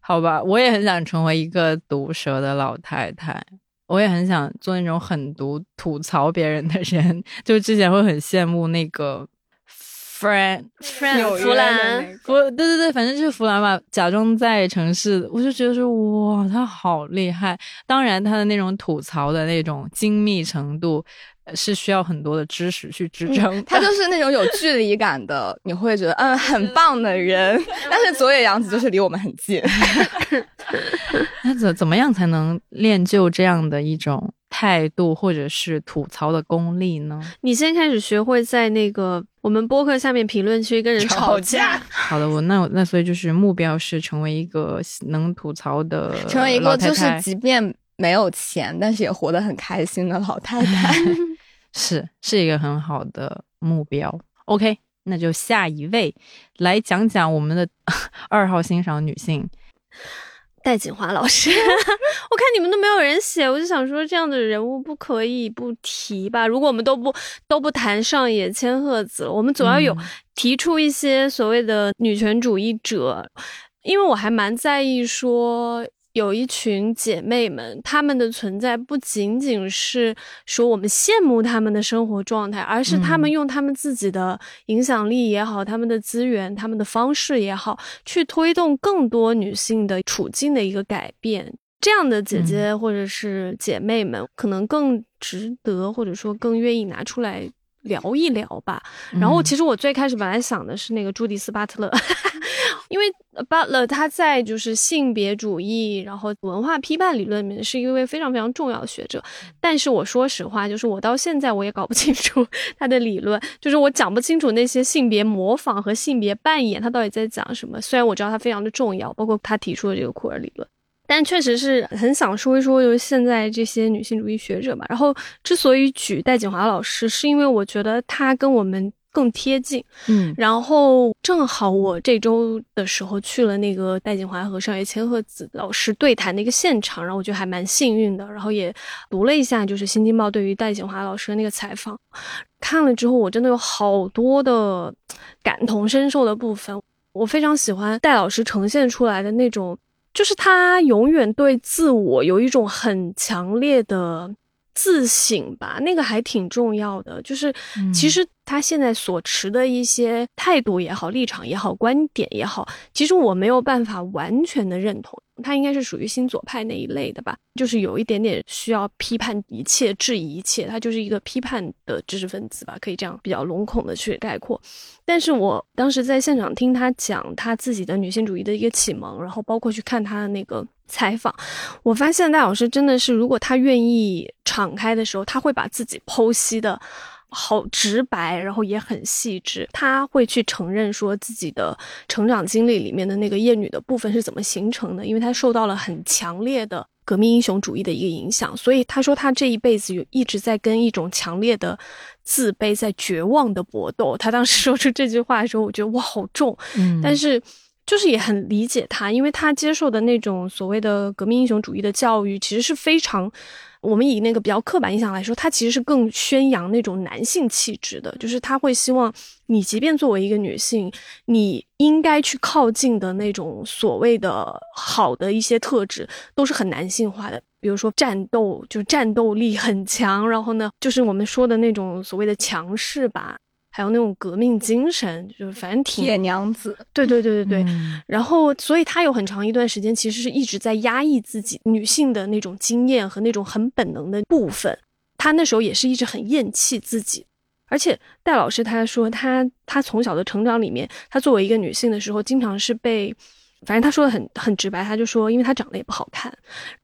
好吧，我也很想成为一个毒舌的老太太。我也很想做那种狠毒吐槽别人的人，就之前会很羡慕那个 friend friend 弗兰，弗对对对，反正就是弗兰吧，假装在城市，我就觉得说哇，他好厉害。当然，他的那种吐槽的那种精密程度。是需要很多的知识去支撑，他就 是那种有距离感的，你会觉得嗯很棒的人。但是佐野洋子就是离我们很近。那怎怎么样才能练就这样的一种态度，或者是吐槽的功力呢？你先开始学会在那个我们播客下面评论区跟人吵架。好的，我那那所以就是目标是成为一个能吐槽的，成为一个就是即便没有钱，但是也活得很开心的老太太。是是一个很好的目标。OK，那就下一位来讲讲我们的 二号欣赏女性戴锦华老师。我看你们都没有人写，我就想说这样的人物不可以不提吧？如果我们都不都不谈上野千鹤子，我们总要有提出一些所谓的女权主义者，因为我还蛮在意说。有一群姐妹们，她们的存在不仅仅是说我们羡慕她们的生活状态，而是她们用她们自己的影响力也好，她们的资源、她们的方式也好，去推动更多女性的处境的一个改变。这样的姐姐或者是姐妹们，可能更值得，或者说更愿意拿出来。聊一聊吧。然后，其实我最开始本来想的是那个朱迪斯·巴特勒，因为巴特勒他在就是性别主义，然后文化批判理论里面是一位非常非常重要的学者。但是我说实话，就是我到现在我也搞不清楚他的理论，就是我讲不清楚那些性别模仿和性别扮演他到底在讲什么。虽然我知道他非常的重要，包括他提出的这个库尔理论。但确实是很想说一说，就是现在这些女性主义学者吧。然后之所以举戴锦华老师，是因为我觉得她跟我们更贴近。嗯，然后正好我这周的时候去了那个戴锦华和上野千鹤子老师对谈的一个现场，然后我觉得还蛮幸运的。然后也读了一下，就是《新京报》对于戴锦华老师的那个采访，看了之后，我真的有好多的感同身受的部分。我非常喜欢戴老师呈现出来的那种。就是他永远对自我有一种很强烈的自省吧，那个还挺重要的。就是其实他现在所持的一些态度也好、立场也好、观点也好，其实我没有办法完全的认同。他应该是属于新左派那一类的吧，就是有一点点需要批判一切、质疑一切，他就是一个批判的知识分子吧，可以这样比较笼统的去概括。但是我当时在现场听他讲他自己的女性主义的一个启蒙，然后包括去看他的那个采访，我发现戴老师真的是，如果他愿意敞开的时候，他会把自己剖析的。好直白，然后也很细致。他会去承认说自己的成长经历里面的那个厌女的部分是怎么形成的，因为他受到了很强烈的革命英雄主义的一个影响。所以他说他这一辈子有一直在跟一种强烈的自卑在绝望的搏斗。他当时说出这句话的时候，我觉得哇好重，嗯，但是就是也很理解他，因为他接受的那种所谓的革命英雄主义的教育，其实是非常。我们以那个比较刻板印象来说，他其实是更宣扬那种男性气质的，就是他会希望你，即便作为一个女性，你应该去靠近的那种所谓的好的一些特质，都是很男性化的，比如说战斗，就战斗力很强，然后呢，就是我们说的那种所谓的强势吧。还有那种革命精神，就是反正挺铁娘子，对对对对对。然后，所以她有很长一段时间其实是一直在压抑自己女性的那种经验和那种很本能的部分。她那时候也是一直很厌弃自己，而且戴老师他说他他从小的成长里面，他作为一个女性的时候，经常是被，反正他说的很很直白，他就说因为他长得也不好看，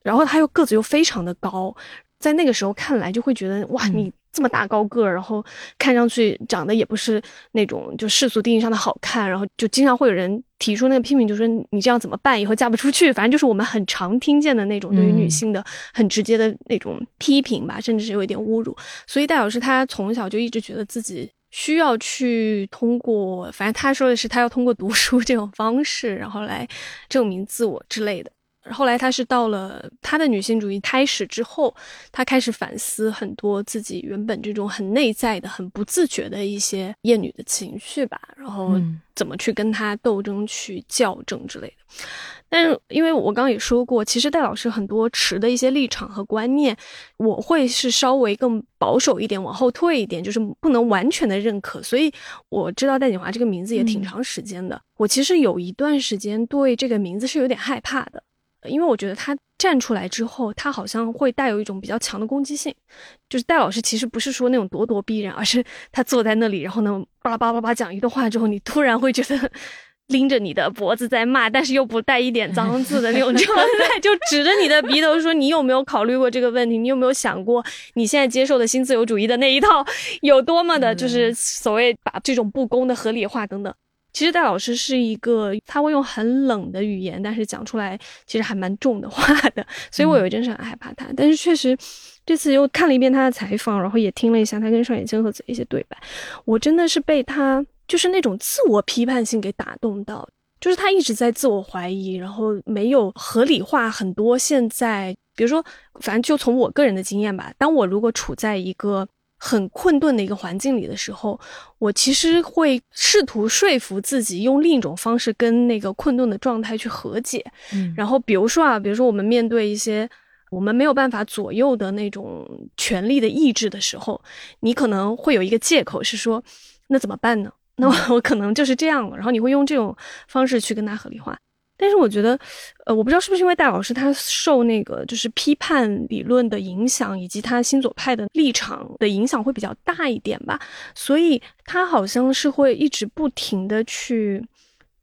然后他又个子又非常的高，在那个时候看来就会觉得哇你。这么大高个儿，然后看上去长得也不是那种就世俗定义上的好看，然后就经常会有人提出那个批评，就说你这样怎么办？以后嫁不出去。反正就是我们很常听见的那种对于女性的很直接的那种批评吧，甚至是有一点侮辱。所以戴老师他从小就一直觉得自己需要去通过，反正他说的是他要通过读书这种方式，然后来证明自我之类的。后来，她是到了她的女性主义开始之后，她开始反思很多自己原本这种很内在的、很不自觉的一些厌女的情绪吧，然后怎么去跟她斗争、去校正之类的。但是，因为我刚刚也说过，其实戴老师很多持的一些立场和观念，我会是稍微更保守一点，往后退一点，就是不能完全的认可。所以我知道戴锦华这个名字也挺长时间的，我其实有一段时间对这个名字是有点害怕的。因为我觉得他站出来之后，他好像会带有一种比较强的攻击性。就是戴老师其实不是说那种咄咄逼人，而是他坐在那里，然后呢巴拉巴拉巴拉讲一段话之后，你突然会觉得 拎着你的脖子在骂，但是又不带一点脏字的那种状态，就指着你的鼻头说：“你有没有考虑过这个问题？你有没有想过你现在接受的新自由主义的那一套有多么的，就是所谓把这种不公的合理化等等。”其实戴老师是一个，他会用很冷的语言，但是讲出来其实还蛮重的话的，所以我有一阵是很害怕他。但是确实，这次又看了一遍他的采访，然后也听了一下他跟上野千鹤子的一些对白，我真的是被他就是那种自我批判性给打动到，就是他一直在自我怀疑，然后没有合理化很多现在，比如说，反正就从我个人的经验吧，当我如果处在一个。很困顿的一个环境里的时候，我其实会试图说服自己用另一种方式跟那个困顿的状态去和解。嗯，然后比如说啊，比如说我们面对一些我们没有办法左右的那种权力的意志的时候，你可能会有一个借口是说，那怎么办呢？那我可能就是这样了。然后你会用这种方式去跟他合理化。但是我觉得，呃，我不知道是不是因为戴老师他受那个就是批判理论的影响，以及他新左派的立场的影响会比较大一点吧，所以他好像是会一直不停的去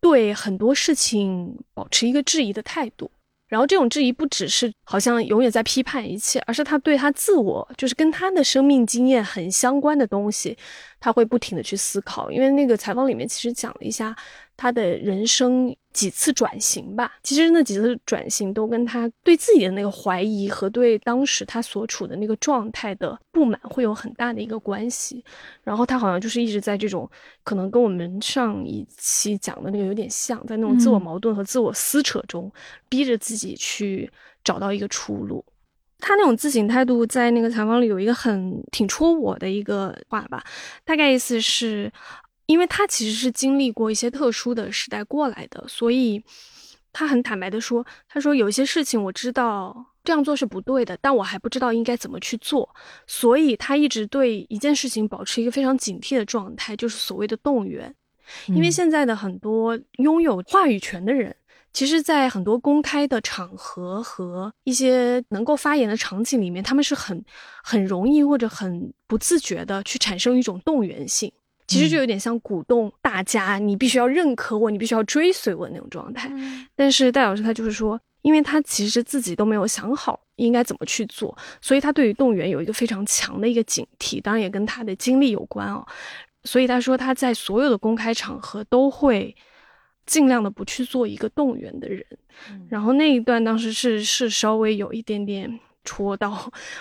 对很多事情保持一个质疑的态度。然后这种质疑不只是好像永远在批判一切，而是他对他自我，就是跟他的生命经验很相关的东西，他会不停的去思考。因为那个采访里面其实讲了一下。他的人生几次转型吧，其实那几次转型都跟他对自己的那个怀疑和对当时他所处的那个状态的不满会有很大的一个关系。然后他好像就是一直在这种可能跟我们上一期讲的那个有点像，在那种自我矛盾和自我撕扯中，逼着自己去找到一个出路。他那种自省态度，在那个采访里有一个很挺戳我的一个话吧，大概意思是。因为他其实是经历过一些特殊的时代过来的，所以他很坦白的说：“他说有些事情我知道这样做是不对的，但我还不知道应该怎么去做。所以他一直对一件事情保持一个非常警惕的状态，就是所谓的动员。因为现在的很多拥有话语权的人，其实，在很多公开的场合和一些能够发言的场景里面，他们是很很容易或者很不自觉的去产生一种动员性。”其实就有点像鼓动大家，你必须要认可我，你必须要追随我那种状态。但是戴老师他就是说，因为他其实自己都没有想好应该怎么去做，所以他对于动员有一个非常强的一个警惕，当然也跟他的经历有关哦。所以他说他在所有的公开场合都会尽量的不去做一个动员的人。然后那一段当时是是稍微有一点点。戳到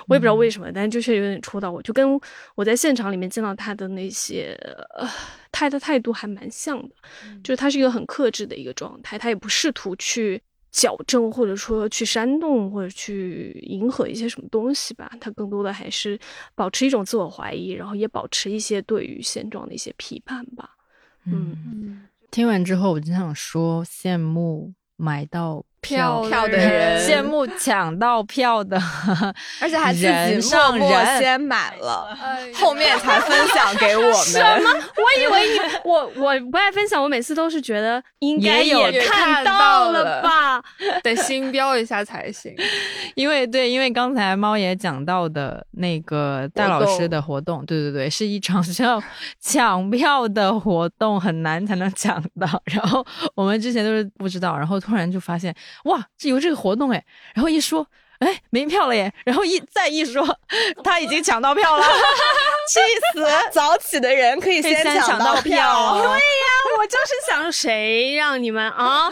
我也不知道为什么，但就是有点戳到我，就跟我在现场里面见到他的那些，呃，他的态度还蛮像的，就是他是一个很克制的一个状态，他也不试图去矫正或者说去煽动或者去迎合一些什么东西吧，他更多的还是保持一种自我怀疑，然后也保持一些对于现状的一些批判吧。嗯，听完之后我就想说，羡慕买到。票票的人羡慕抢到票的，而且还自己默默先买了，后面才分享给我们。什么？我以为你我我不爱分享，我每次都是觉得应该也看到了吧？得星标一下才行。因为对，因为刚才猫爷讲到的那个戴老师的活动，对对对，是一场需要抢票的活动，很难才能抢到。然后我们之前都是不知道，然后突然就发现，哇，这有这个活动哎，然后一说。哎，没票了耶！然后一再一说，他已经抢到票了，气死！早起的人可以先抢到票。对呀，我就是想谁让你们啊，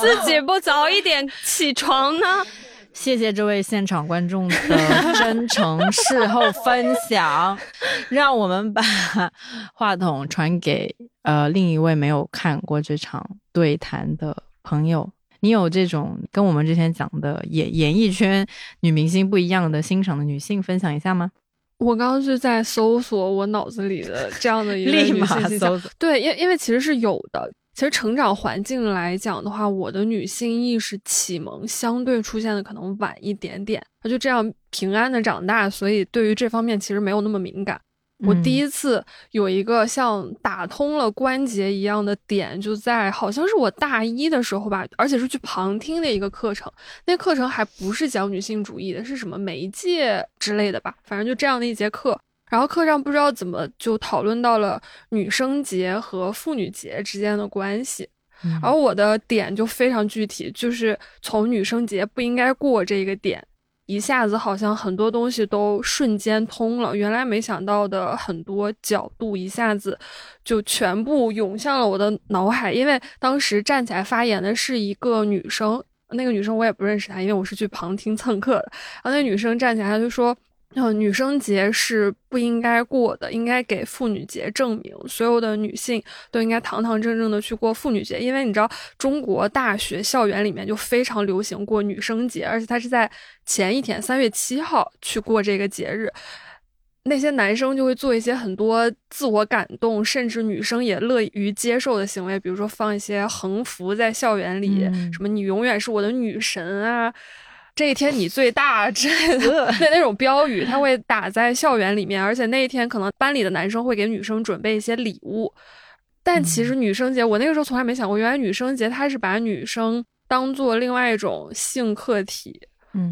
自己不早一点起床呢？谢谢这位现场观众的真诚事后分享，让我们把话筒传给呃另一位没有看过这场对谈的朋友。你有这种跟我们之前讲的演演艺圈女明星不一样的欣赏的女性分享一下吗？我刚刚是在搜索我脑子里的这样的一个 立马搜索，对，因因为其实是有的。其实成长环境来讲的话，我的女性意识启蒙相对出现的可能晚一点点，她就这样平安的长大，所以对于这方面其实没有那么敏感。我第一次有一个像打通了关节一样的点，就在好像是我大一的时候吧，而且是去旁听的一个课程。那课程还不是讲女性主义的，是什么媒介之类的吧？反正就这样的一节课。然后课上不知道怎么就讨论到了女生节和妇女节之间的关系，而我的点就非常具体，就是从女生节不应该过这个点。一下子好像很多东西都瞬间通了，原来没想到的很多角度一下子就全部涌向了我的脑海。因为当时站起来发言的是一个女生，那个女生我也不认识她，因为我是去旁听蹭课的。然后那女生站起来就说。嗯，女生节是不应该过的，应该给妇女节证明。所有的女性都应该堂堂正正的去过妇女节，因为你知道，中国大学校园里面就非常流行过女生节，而且它是在前一天三月七号去过这个节日。那些男生就会做一些很多自我感动，甚至女生也乐于接受的行为，比如说放一些横幅在校园里，什么“你永远是我的女神”啊。这一天你最大之类的那那种标语，他会打在校园里面，而且那一天可能班里的男生会给女生准备一些礼物。但其实女生节，我那个时候从来没想过，原来女生节它是把女生当做另外一种性客体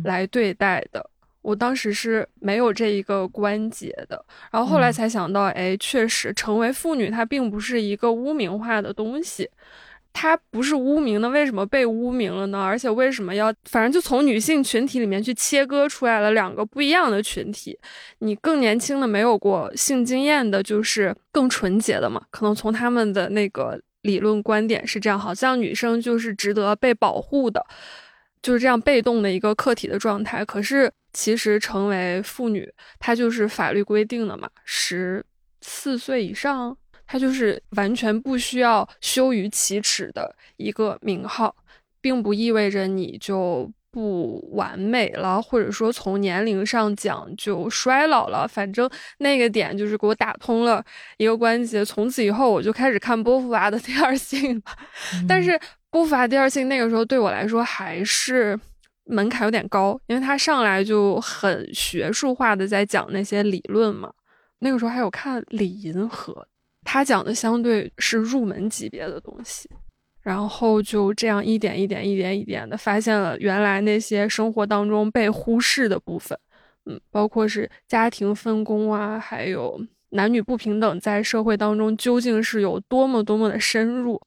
来对待的。我当时是没有这一个关节的，然后后来才想到，哎，确实成为妇女它并不是一个污名化的东西。他不是污名的，为什么被污名了呢？而且为什么要，反正就从女性群体里面去切割出来了两个不一样的群体。你更年轻的没有过性经验的，就是更纯洁的嘛？可能从他们的那个理论观点是这样，好像女生就是值得被保护的，就是这样被动的一个客体的状态。可是其实成为妇女，她就是法律规定的嘛，十四岁以上。它就是完全不需要羞于启齿的一个名号，并不意味着你就不完美了，或者说从年龄上讲就衰老了。反正那个点就是给我打通了一个关节，从此以后我就开始看波伏娃的《第二性》了。但是波伏娃《第二性》那个时候对我来说还是门槛有点高，因为他上来就很学术化的在讲那些理论嘛。那个时候还有看李银河。他讲的相对是入门级别的东西，然后就这样一点一点、一点一点的发现了原来那些生活当中被忽视的部分，嗯，包括是家庭分工啊，还有男女不平等在社会当中究竟是有多么多么的深入。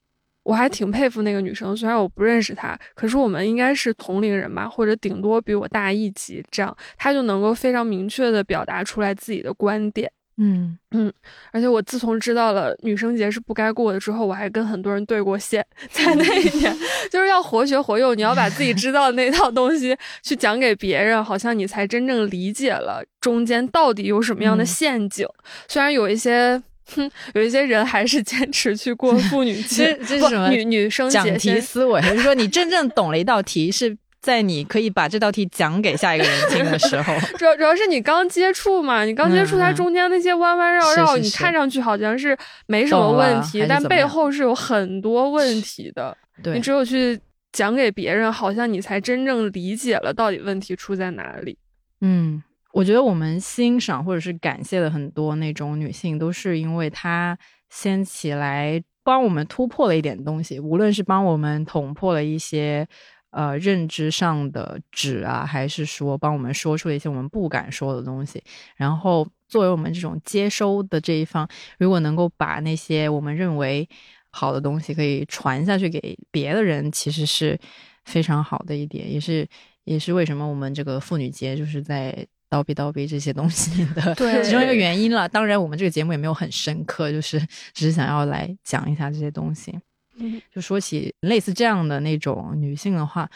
我还挺佩服那个女生，虽然我不认识她，可是我们应该是同龄人吧，或者顶多比我大一级，这样她就能够非常明确的表达出来自己的观点。嗯嗯，而且我自从知道了女生节是不该过的之后，我还跟很多人对过线，在那一年就是要活学活用，你要把自己知道的那套东西去讲给别人，好像你才真正理解了中间到底有什么样的陷阱。虽然有一些，哼，有一些人还是坚持去过妇女 节，这是什么女女生讲题思维，就是说你真正懂了一道题是？在你可以把这道题讲给下一个人听的时候，主要主要是你刚接触嘛，你刚接触它中间那些弯弯绕绕，你看上去好像是没什么问题，但背后是有很多问题的。你只有去讲给别人，好像你才真正理解了到底问题出在哪里。嗯，我觉得我们欣赏或者是感谢的很多那种女性，都是因为她先起来帮我们突破了一点东西，无论是帮我们捅破了一些。呃认知上的纸啊，还是说帮我们说出一些我们不敢说的东西。然后作为我们这种接收的这一方，如果能够把那些我们认为好的东西可以传下去给别的人，其实是非常好的一点，也是也是为什么我们这个妇女节就是在。叨逼叨逼这些东西的其中一个原因了。当然，我们这个节目也没有很深刻，就是只是想要来讲一下这些东西。嗯，就说起类似这样的那种女性的话，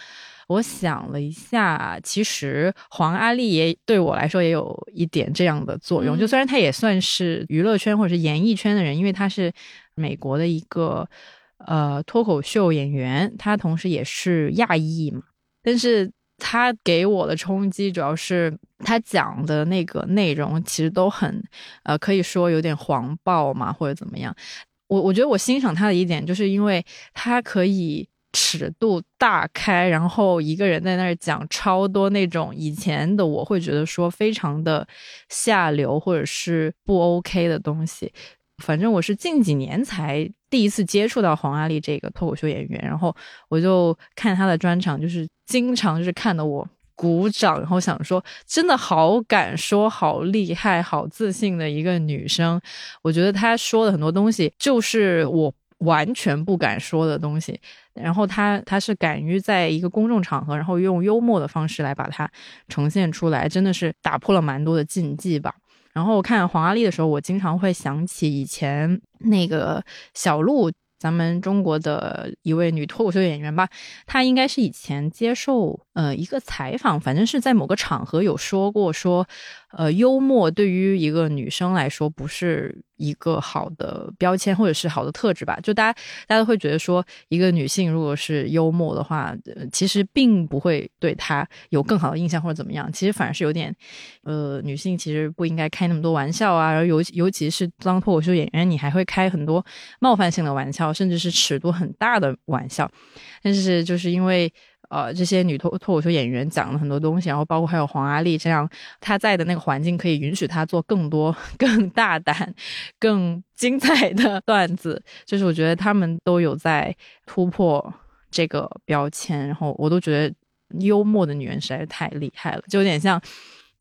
我想了一下，其实黄阿丽也对我来说也有一点这样的作用。就虽然她也算是娱乐圈或者是演艺圈的人，因为她是美国的一个呃脱口秀演员，她同时也是亚裔嘛，但是。他给我的冲击主要是他讲的那个内容，其实都很，呃，可以说有点黄暴嘛，或者怎么样。我我觉得我欣赏他的一点，就是因为他可以尺度大开，然后一个人在那儿讲超多那种以前的我会觉得说非常的下流或者是不 OK 的东西。反正我是近几年才第一次接触到黄阿丽这个脱口秀演员，然后我就看她的专场，就是经常就是看的我鼓掌，然后想说真的好敢说，好厉害，好自信的一个女生。我觉得她说的很多东西就是我完全不敢说的东西，然后她她是敢于在一个公众场合，然后用幽默的方式来把它呈现出来，真的是打破了蛮多的禁忌吧。然后看黄阿丽的时候，我经常会想起以前那个小鹿。咱们中国的一位女脱口秀演员吧，她应该是以前接受呃一个采访，反正是在某个场合有说过，说呃幽默对于一个女生来说不是一个好的标签或者是好的特质吧。就大家大家都会觉得说，一个女性如果是幽默的话，其实并不会对她有更好的印象或者怎么样。其实反而是有点呃女性其实不应该开那么多玩笑啊，然后尤尤其是当脱口秀演员，你还会开很多冒犯性的玩笑。甚至是尺度很大的玩笑，但是就是因为呃这些女脱脱口秀演员讲了很多东西，然后包括还有黄阿丽这样，她在的那个环境可以允许她做更多、更大胆、更精彩的段子，就是我觉得她们都有在突破这个标签，然后我都觉得幽默的女人实在是太厉害了，就有点像。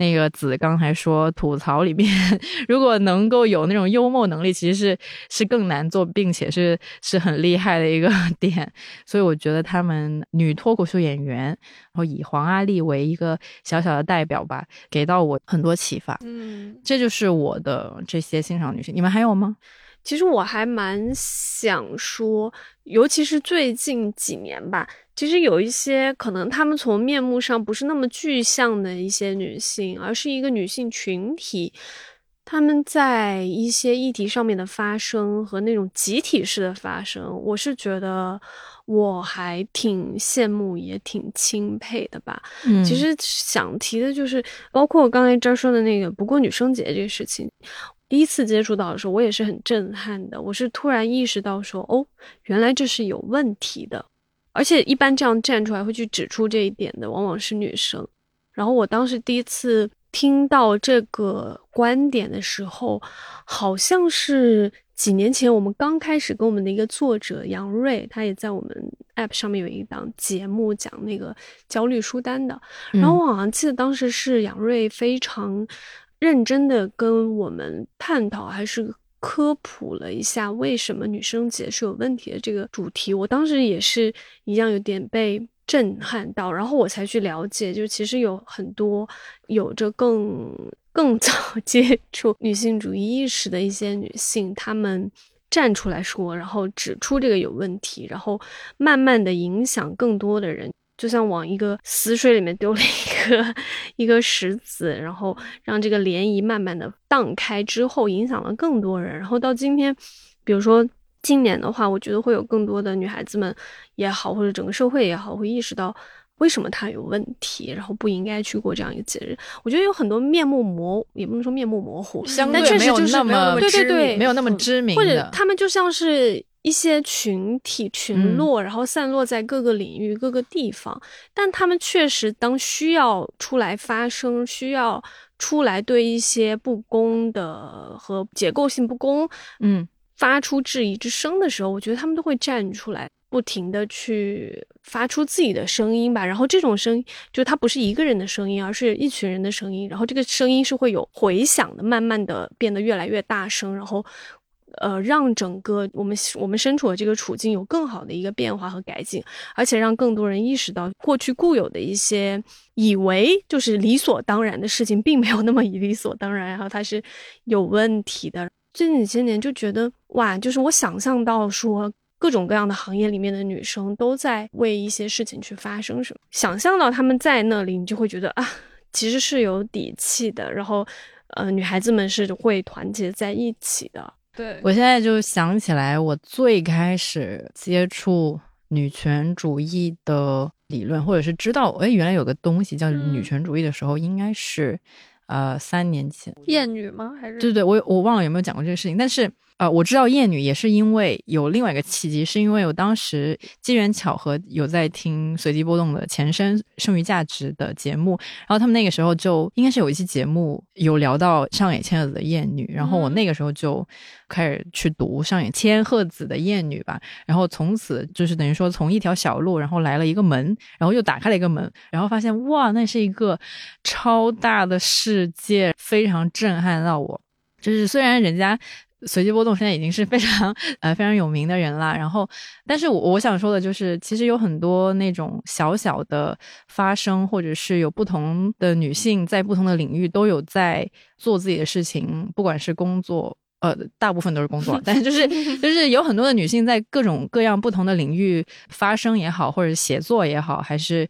那个子刚才说吐槽里面，如果能够有那种幽默能力，其实是是更难做，并且是是很厉害的一个 点。所以我觉得他们女脱口秀演员，然后以黄阿丽为一个小小的代表吧，给到我很多启发。嗯，这就是我的这些欣赏女性。你们还有吗？其实我还蛮想说，尤其是最近几年吧。其实有一些可能，她们从面目上不是那么具象的一些女性，而是一个女性群体，她们在一些议题上面的发声和那种集体式的发声，我是觉得我还挺羡慕，也挺钦佩的吧。嗯，其实想提的就是，包括刚才这儿说的那个，不过女生节这个事情，第一次接触到的时候，我也是很震撼的。我是突然意识到说，哦，原来这是有问题的。而且一般这样站出来会去指出这一点的，往往是女生。然后我当时第一次听到这个观点的时候，好像是几年前我们刚开始跟我们的一个作者杨瑞，他也在我们 app 上面有一档节目讲那个焦虑书单的。然后我好像记得当时是杨瑞非常认真的跟我们探讨，还是。科普了一下为什么女生节是有问题的这个主题，我当时也是一样有点被震撼到，然后我才去了解，就其实有很多有着更更早 接触女性主义意识的一些女性，她们站出来说，然后指出这个有问题，然后慢慢的影响更多的人。就像往一个死水里面丢了一个一个石子，然后让这个涟漪慢慢的荡开之后，影响了更多人。然后到今天，比如说今年的话，我觉得会有更多的女孩子们也好，或者整个社会也好，会意识到为什么它有问题，然后不应该去过这样一个节日。我觉得有很多面目模，也不能说面目模糊，但确实就是没有对对对，没有那么知名，或者他们就像是。一些群体群落，然后散落在各个领域、各个地方，但他们确实当需要出来发声，需要出来对一些不公的和结构性不公，嗯，发出质疑之声的时候，我觉得他们都会站出来。不停的去发出自己的声音吧。然后这种声音，就它不是一个人的声音，而是一群人的声音。然后这个声音是会有回响的，慢慢的变得越来越大声，然后。呃，让整个我们我们身处的这个处境有更好的一个变化和改进，而且让更多人意识到过去固有的一些以为就是理所当然的事情，并没有那么理所当然，然后它是有问题的。最近几千年就觉得哇，就是我想象到说各种各样的行业里面的女生都在为一些事情去发生什么，想象到她们在那里，你就会觉得啊，其实是有底气的，然后呃，女孩子们是会团结在一起的。对我现在就想起来，我最开始接触女权主义的理论，或者是知道，哎，原来有个东西叫女权主义的时候，应该是，呃，三年前。厌女吗？还是？对对，我我忘了有没有讲过这个事情，但是。呃，我知道厌女也是因为有另外一个契机，是因为我当时机缘巧合有在听随机波动的前身剩余价值的节目，然后他们那个时候就应该是有一期节目有聊到上野千鹤子的厌女，然后我那个时候就开始去读上野千鹤子的厌女吧，然后从此就是等于说从一条小路，然后来了一个门，然后又打开了一个门，然后发现哇，那是一个超大的世界，非常震撼到我，就是虽然人家。随机波动现在已经是非常呃非常有名的人啦，然后，但是我我想说的就是，其实有很多那种小小的发生，或者是有不同的女性在不同的领域都有在做自己的事情，不管是工作，呃，大部分都是工作，但是就是 就是有很多的女性在各种各样不同的领域发声也好，或者写作也好，还是。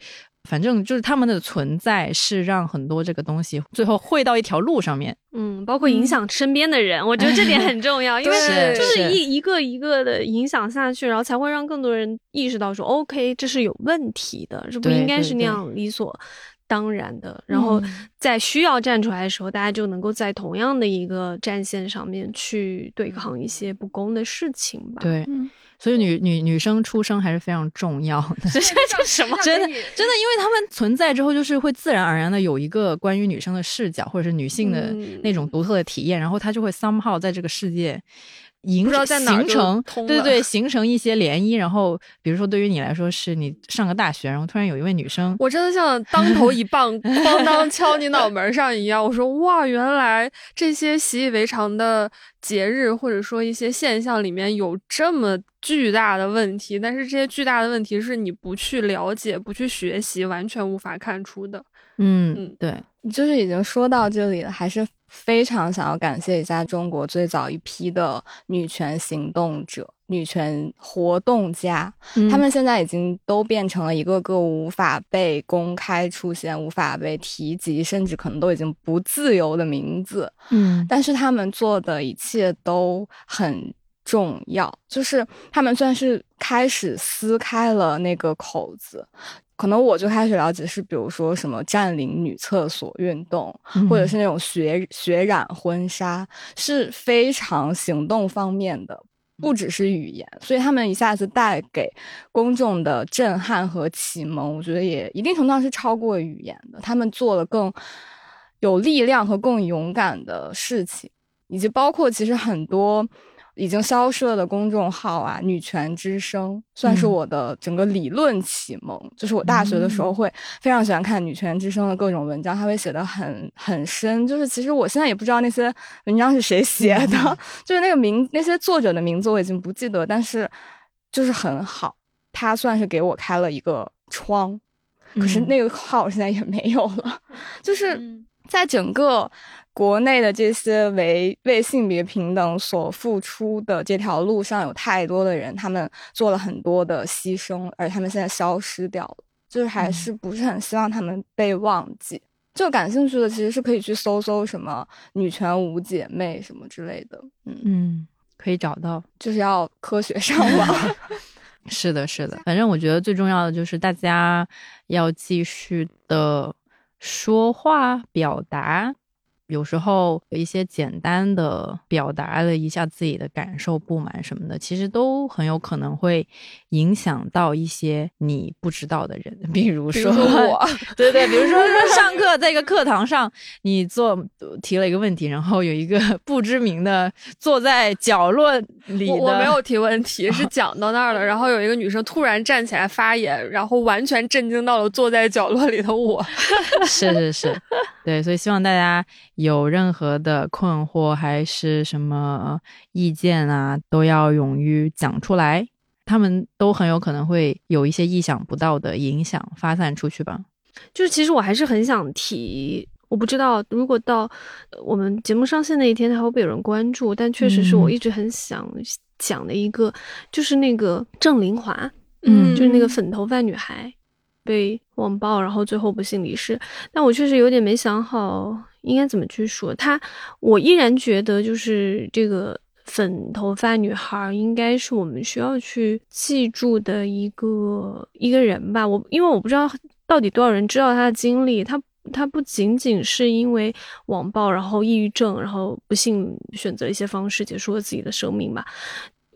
反正就是他们的存在是让很多这个东西最后汇到一条路上面，嗯，包括影响身边的人，我觉得这点很重要，因为就是一一个一个的影响下去，然后才会让更多人意识到说，OK，这是有问题的，这不应该是那样理所当然的。然后在需要站出来的时候，大家就能够在同样的一个战线上面去对抗一些不公的事情吧。对。所以女女女生出生还是非常重要的，这是什么？真的真的，因为他们存在之后，就是会自然而然的有一个关于女生的视角，或者是女性的那种独特的体验，然后她就会 somehow 在这个世界。形形成对对对，形成一些涟漪。然后，比如说，对于你来说，是你上个大学，然后突然有一位女生，我真的像当头一棒，咣当敲你脑门上一样。我说哇，原来这些习以为常的节日，或者说一些现象里面有这么巨大的问题。但是这些巨大的问题是你不去了解、不去学习，完全无法看出的。嗯嗯，对，就是已经说到这里了，还是。非常想要感谢一下中国最早一批的女权行动者、女权活动家，他们现在已经都变成了一个个无法被公开出现、无法被提及，甚至可能都已经不自由的名字。嗯，但是他们做的一切都很重要，就是他们算是开始撕开了那个口子。可能我就开始了解是，比如说什么占领女厕所运动，或者是那种血血染婚纱，是非常行动方面的，不只是语言。所以他们一下子带给公众的震撼和启蒙，我觉得也一定程度上是超过语言的。他们做了更有力量和更勇敢的事情，以及包括其实很多。已经消失了的公众号啊，女权之声算是我的整个理论启蒙。就是我大学的时候会非常喜欢看女权之声的各种文章，它会写的很很深。就是其实我现在也不知道那些文章是谁写的，就是那个名那些作者的名字我已经不记得，但是就是很好，它算是给我开了一个窗。可是那个号现在也没有了，就是在整个。国内的这些为为性别平等所付出的这条路上，有太多的人，他们做了很多的牺牲，而他们现在消失掉了，就是还是不是很希望他们被忘记。就感兴趣的其实是可以去搜搜什么女权五姐妹什么之类的，嗯嗯，可以找到，就是要科学上网。是的，是的，反正我觉得最重要的就是大家要继续的说话表达。有时候一些简单的表达了一下自己的感受、不满什么的，其实都很有可能会影响到一些你不知道的人，比如说我，对对，比如说说上课在一个课堂上，你做提了一个问题，然后有一个 不知名的坐在角落里我没有提问题，是 讲到那儿了，然后有一个女生突然站起来发言，然后完全震惊到了坐在角落里的我。是是是，对，所以希望大家有任何的困惑还是什么意见啊，都要勇于讲出来，他们都很有可能会有一些意想不到的影响发散出去吧。就是其实我还是很想提，我不知道如果到我们节目上线那一天，还会不会有人关注，但确实是我一直很想讲的一个，就是那个郑林华，嗯就是那个粉头发女孩。被网暴，然后最后不幸离世。但我确实有点没想好应该怎么去说他。我依然觉得，就是这个粉头发女孩应该是我们需要去记住的一个一个人吧。我因为我不知道到底多少人知道她的经历。她她不仅仅是因为网暴，然后抑郁症，然后不幸选择一些方式结束了自己的生命吧。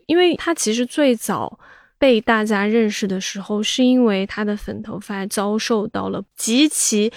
因为她其实最早。被大家认识的时候，是因为他的粉头发遭受到了极其……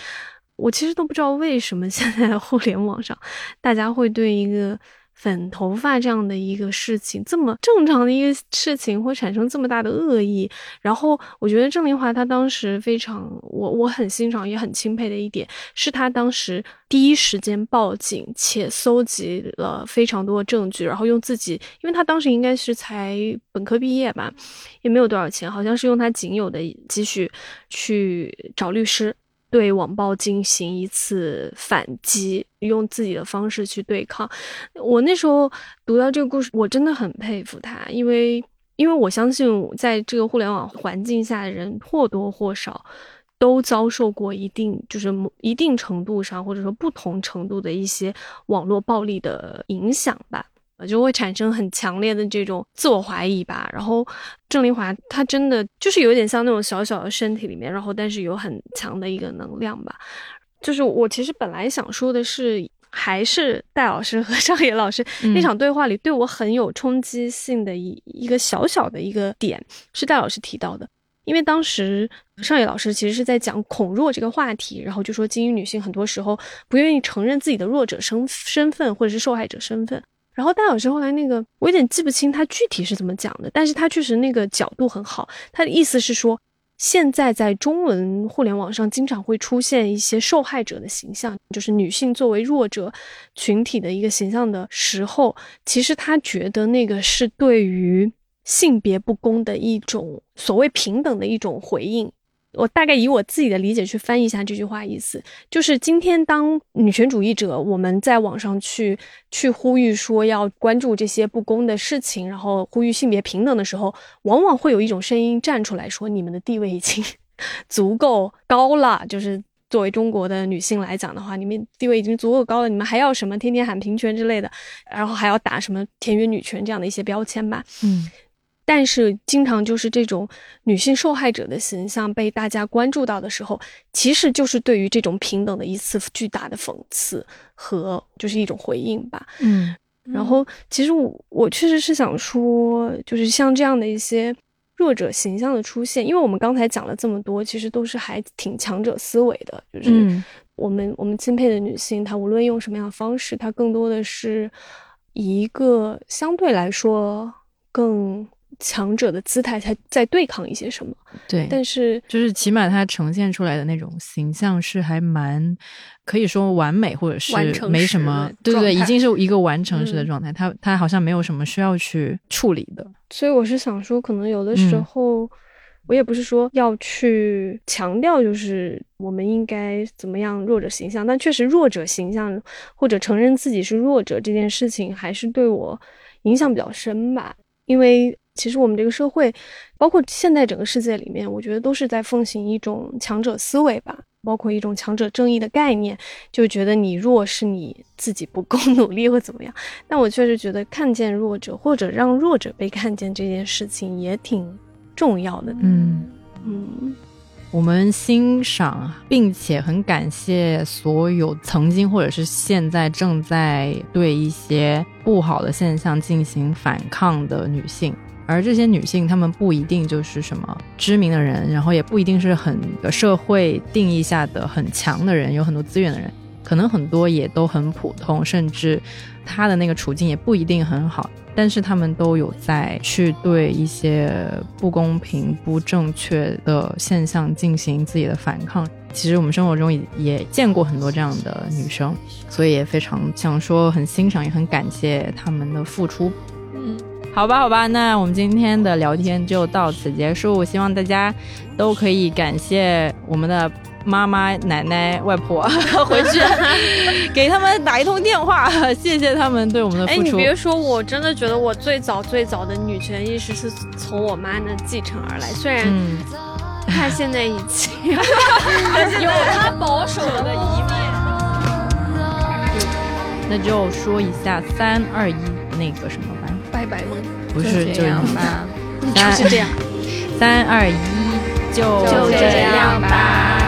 我其实都不知道为什么现在互联网上大家会对一个。粉头发这样的一个事情，这么正常的一个事情，会产生这么大的恶意。然后，我觉得郑林华他当时非常，我我很欣赏也很钦佩的一点，是他当时第一时间报警，且搜集了非常多的证据，然后用自己，因为他当时应该是才本科毕业吧，也没有多少钱，好像是用他仅有的积蓄去找律师。对网暴进行一次反击，用自己的方式去对抗。我那时候读到这个故事，我真的很佩服他，因为因为我相信，在这个互联网环境下的人或多或少都遭受过一定就是一定程度上或者说不同程度的一些网络暴力的影响吧。就会产生很强烈的这种自我怀疑吧。然后郑丽华她真的就是有点像那种小小的身体里面，然后但是有很强的一个能量吧。就是我其实本来想说的是，还是戴老师和 上野老师那场对话里对我很有冲击性的一一个小小的一个点，是戴老师提到的。因为当时上野老师其实是在讲恐弱这个话题，然后就说精英女性很多时候不愿意承认自己的弱者身身份或者是受害者身份。然后戴老师后来那个，我有点记不清他具体是怎么讲的，但是他确实那个角度很好。他的意思是说，现在在中文互联网上经常会出现一些受害者的形象，就是女性作为弱者群体的一个形象的时候，其实他觉得那个是对于性别不公的一种所谓平等的一种回应。我大概以我自己的理解去翻译一下这句话意思，就是今天当女权主义者我们在网上去去呼吁说要关注这些不公的事情，然后呼吁性别平等的时候，往往会有一种声音站出来说，你们的地位已经 足够高了。就是作为中国的女性来讲的话，你们地位已经足够高了，你们还要什么天天喊平权之类的，然后还要打什么田园女权这样的一些标签吧？嗯。但是，经常就是这种女性受害者的形象被大家关注到的时候，其实就是对于这种平等的一次巨大的讽刺和就是一种回应吧。嗯，然后其实我我确实是想说，就是像这样的一些弱者形象的出现，因为我们刚才讲了这么多，其实都是还挺强者思维的，就是我们我们钦佩的女性，她无论用什么样的方式，她更多的是以一个相对来说更。强者的姿态才在对抗一些什么？对，但是就是起码他呈现出来的那种形象是还蛮可以说完美，或者是没什么，对对对，已经是一个完成式的状态。他他好像没有什么需要去处理的。所以我是想说，可能有的时候我也不是说要去强调，就是我们应该怎么样弱者形象，但确实弱者形象或者承认自己是弱者这件事情，还是对我影响比较深吧，因为。其实我们这个社会，包括现在整个世界里面，我觉得都是在奉行一种强者思维吧，包括一种强者正义的概念，就觉得你弱是你自己不够努力或怎么样。但我确实觉得看见弱者或者让弱者被看见这件事情也挺重要的。嗯嗯。我们欣赏并且很感谢所有曾经或者是现在正在对一些不好的现象进行反抗的女性，而这些女性她们不一定就是什么知名的人，然后也不一定是很社会定义下的很强的人，有很多资源的人，可能很多也都很普通，甚至她的那个处境也不一定很好。但是她们都有在去对一些不公平、不正确的现象进行自己的反抗。其实我们生活中也也见过很多这样的女生，所以也非常想说很欣赏，也很感谢她们的付出。嗯，好吧，好吧，那我们今天的聊天就到此结束。希望大家都可以感谢我们的。妈妈、奶奶、外婆 回去 给他们打一通电话，谢谢他们对我们的付出。哎，你别说，我真的觉得我最早最早的女权意识是从我妈那继承而来。虽然她现在已经有她保守的一面。那就说一下三二一那个什么吧，拜拜吗？不是这样吧？就是这样。三 二一，就就这样吧。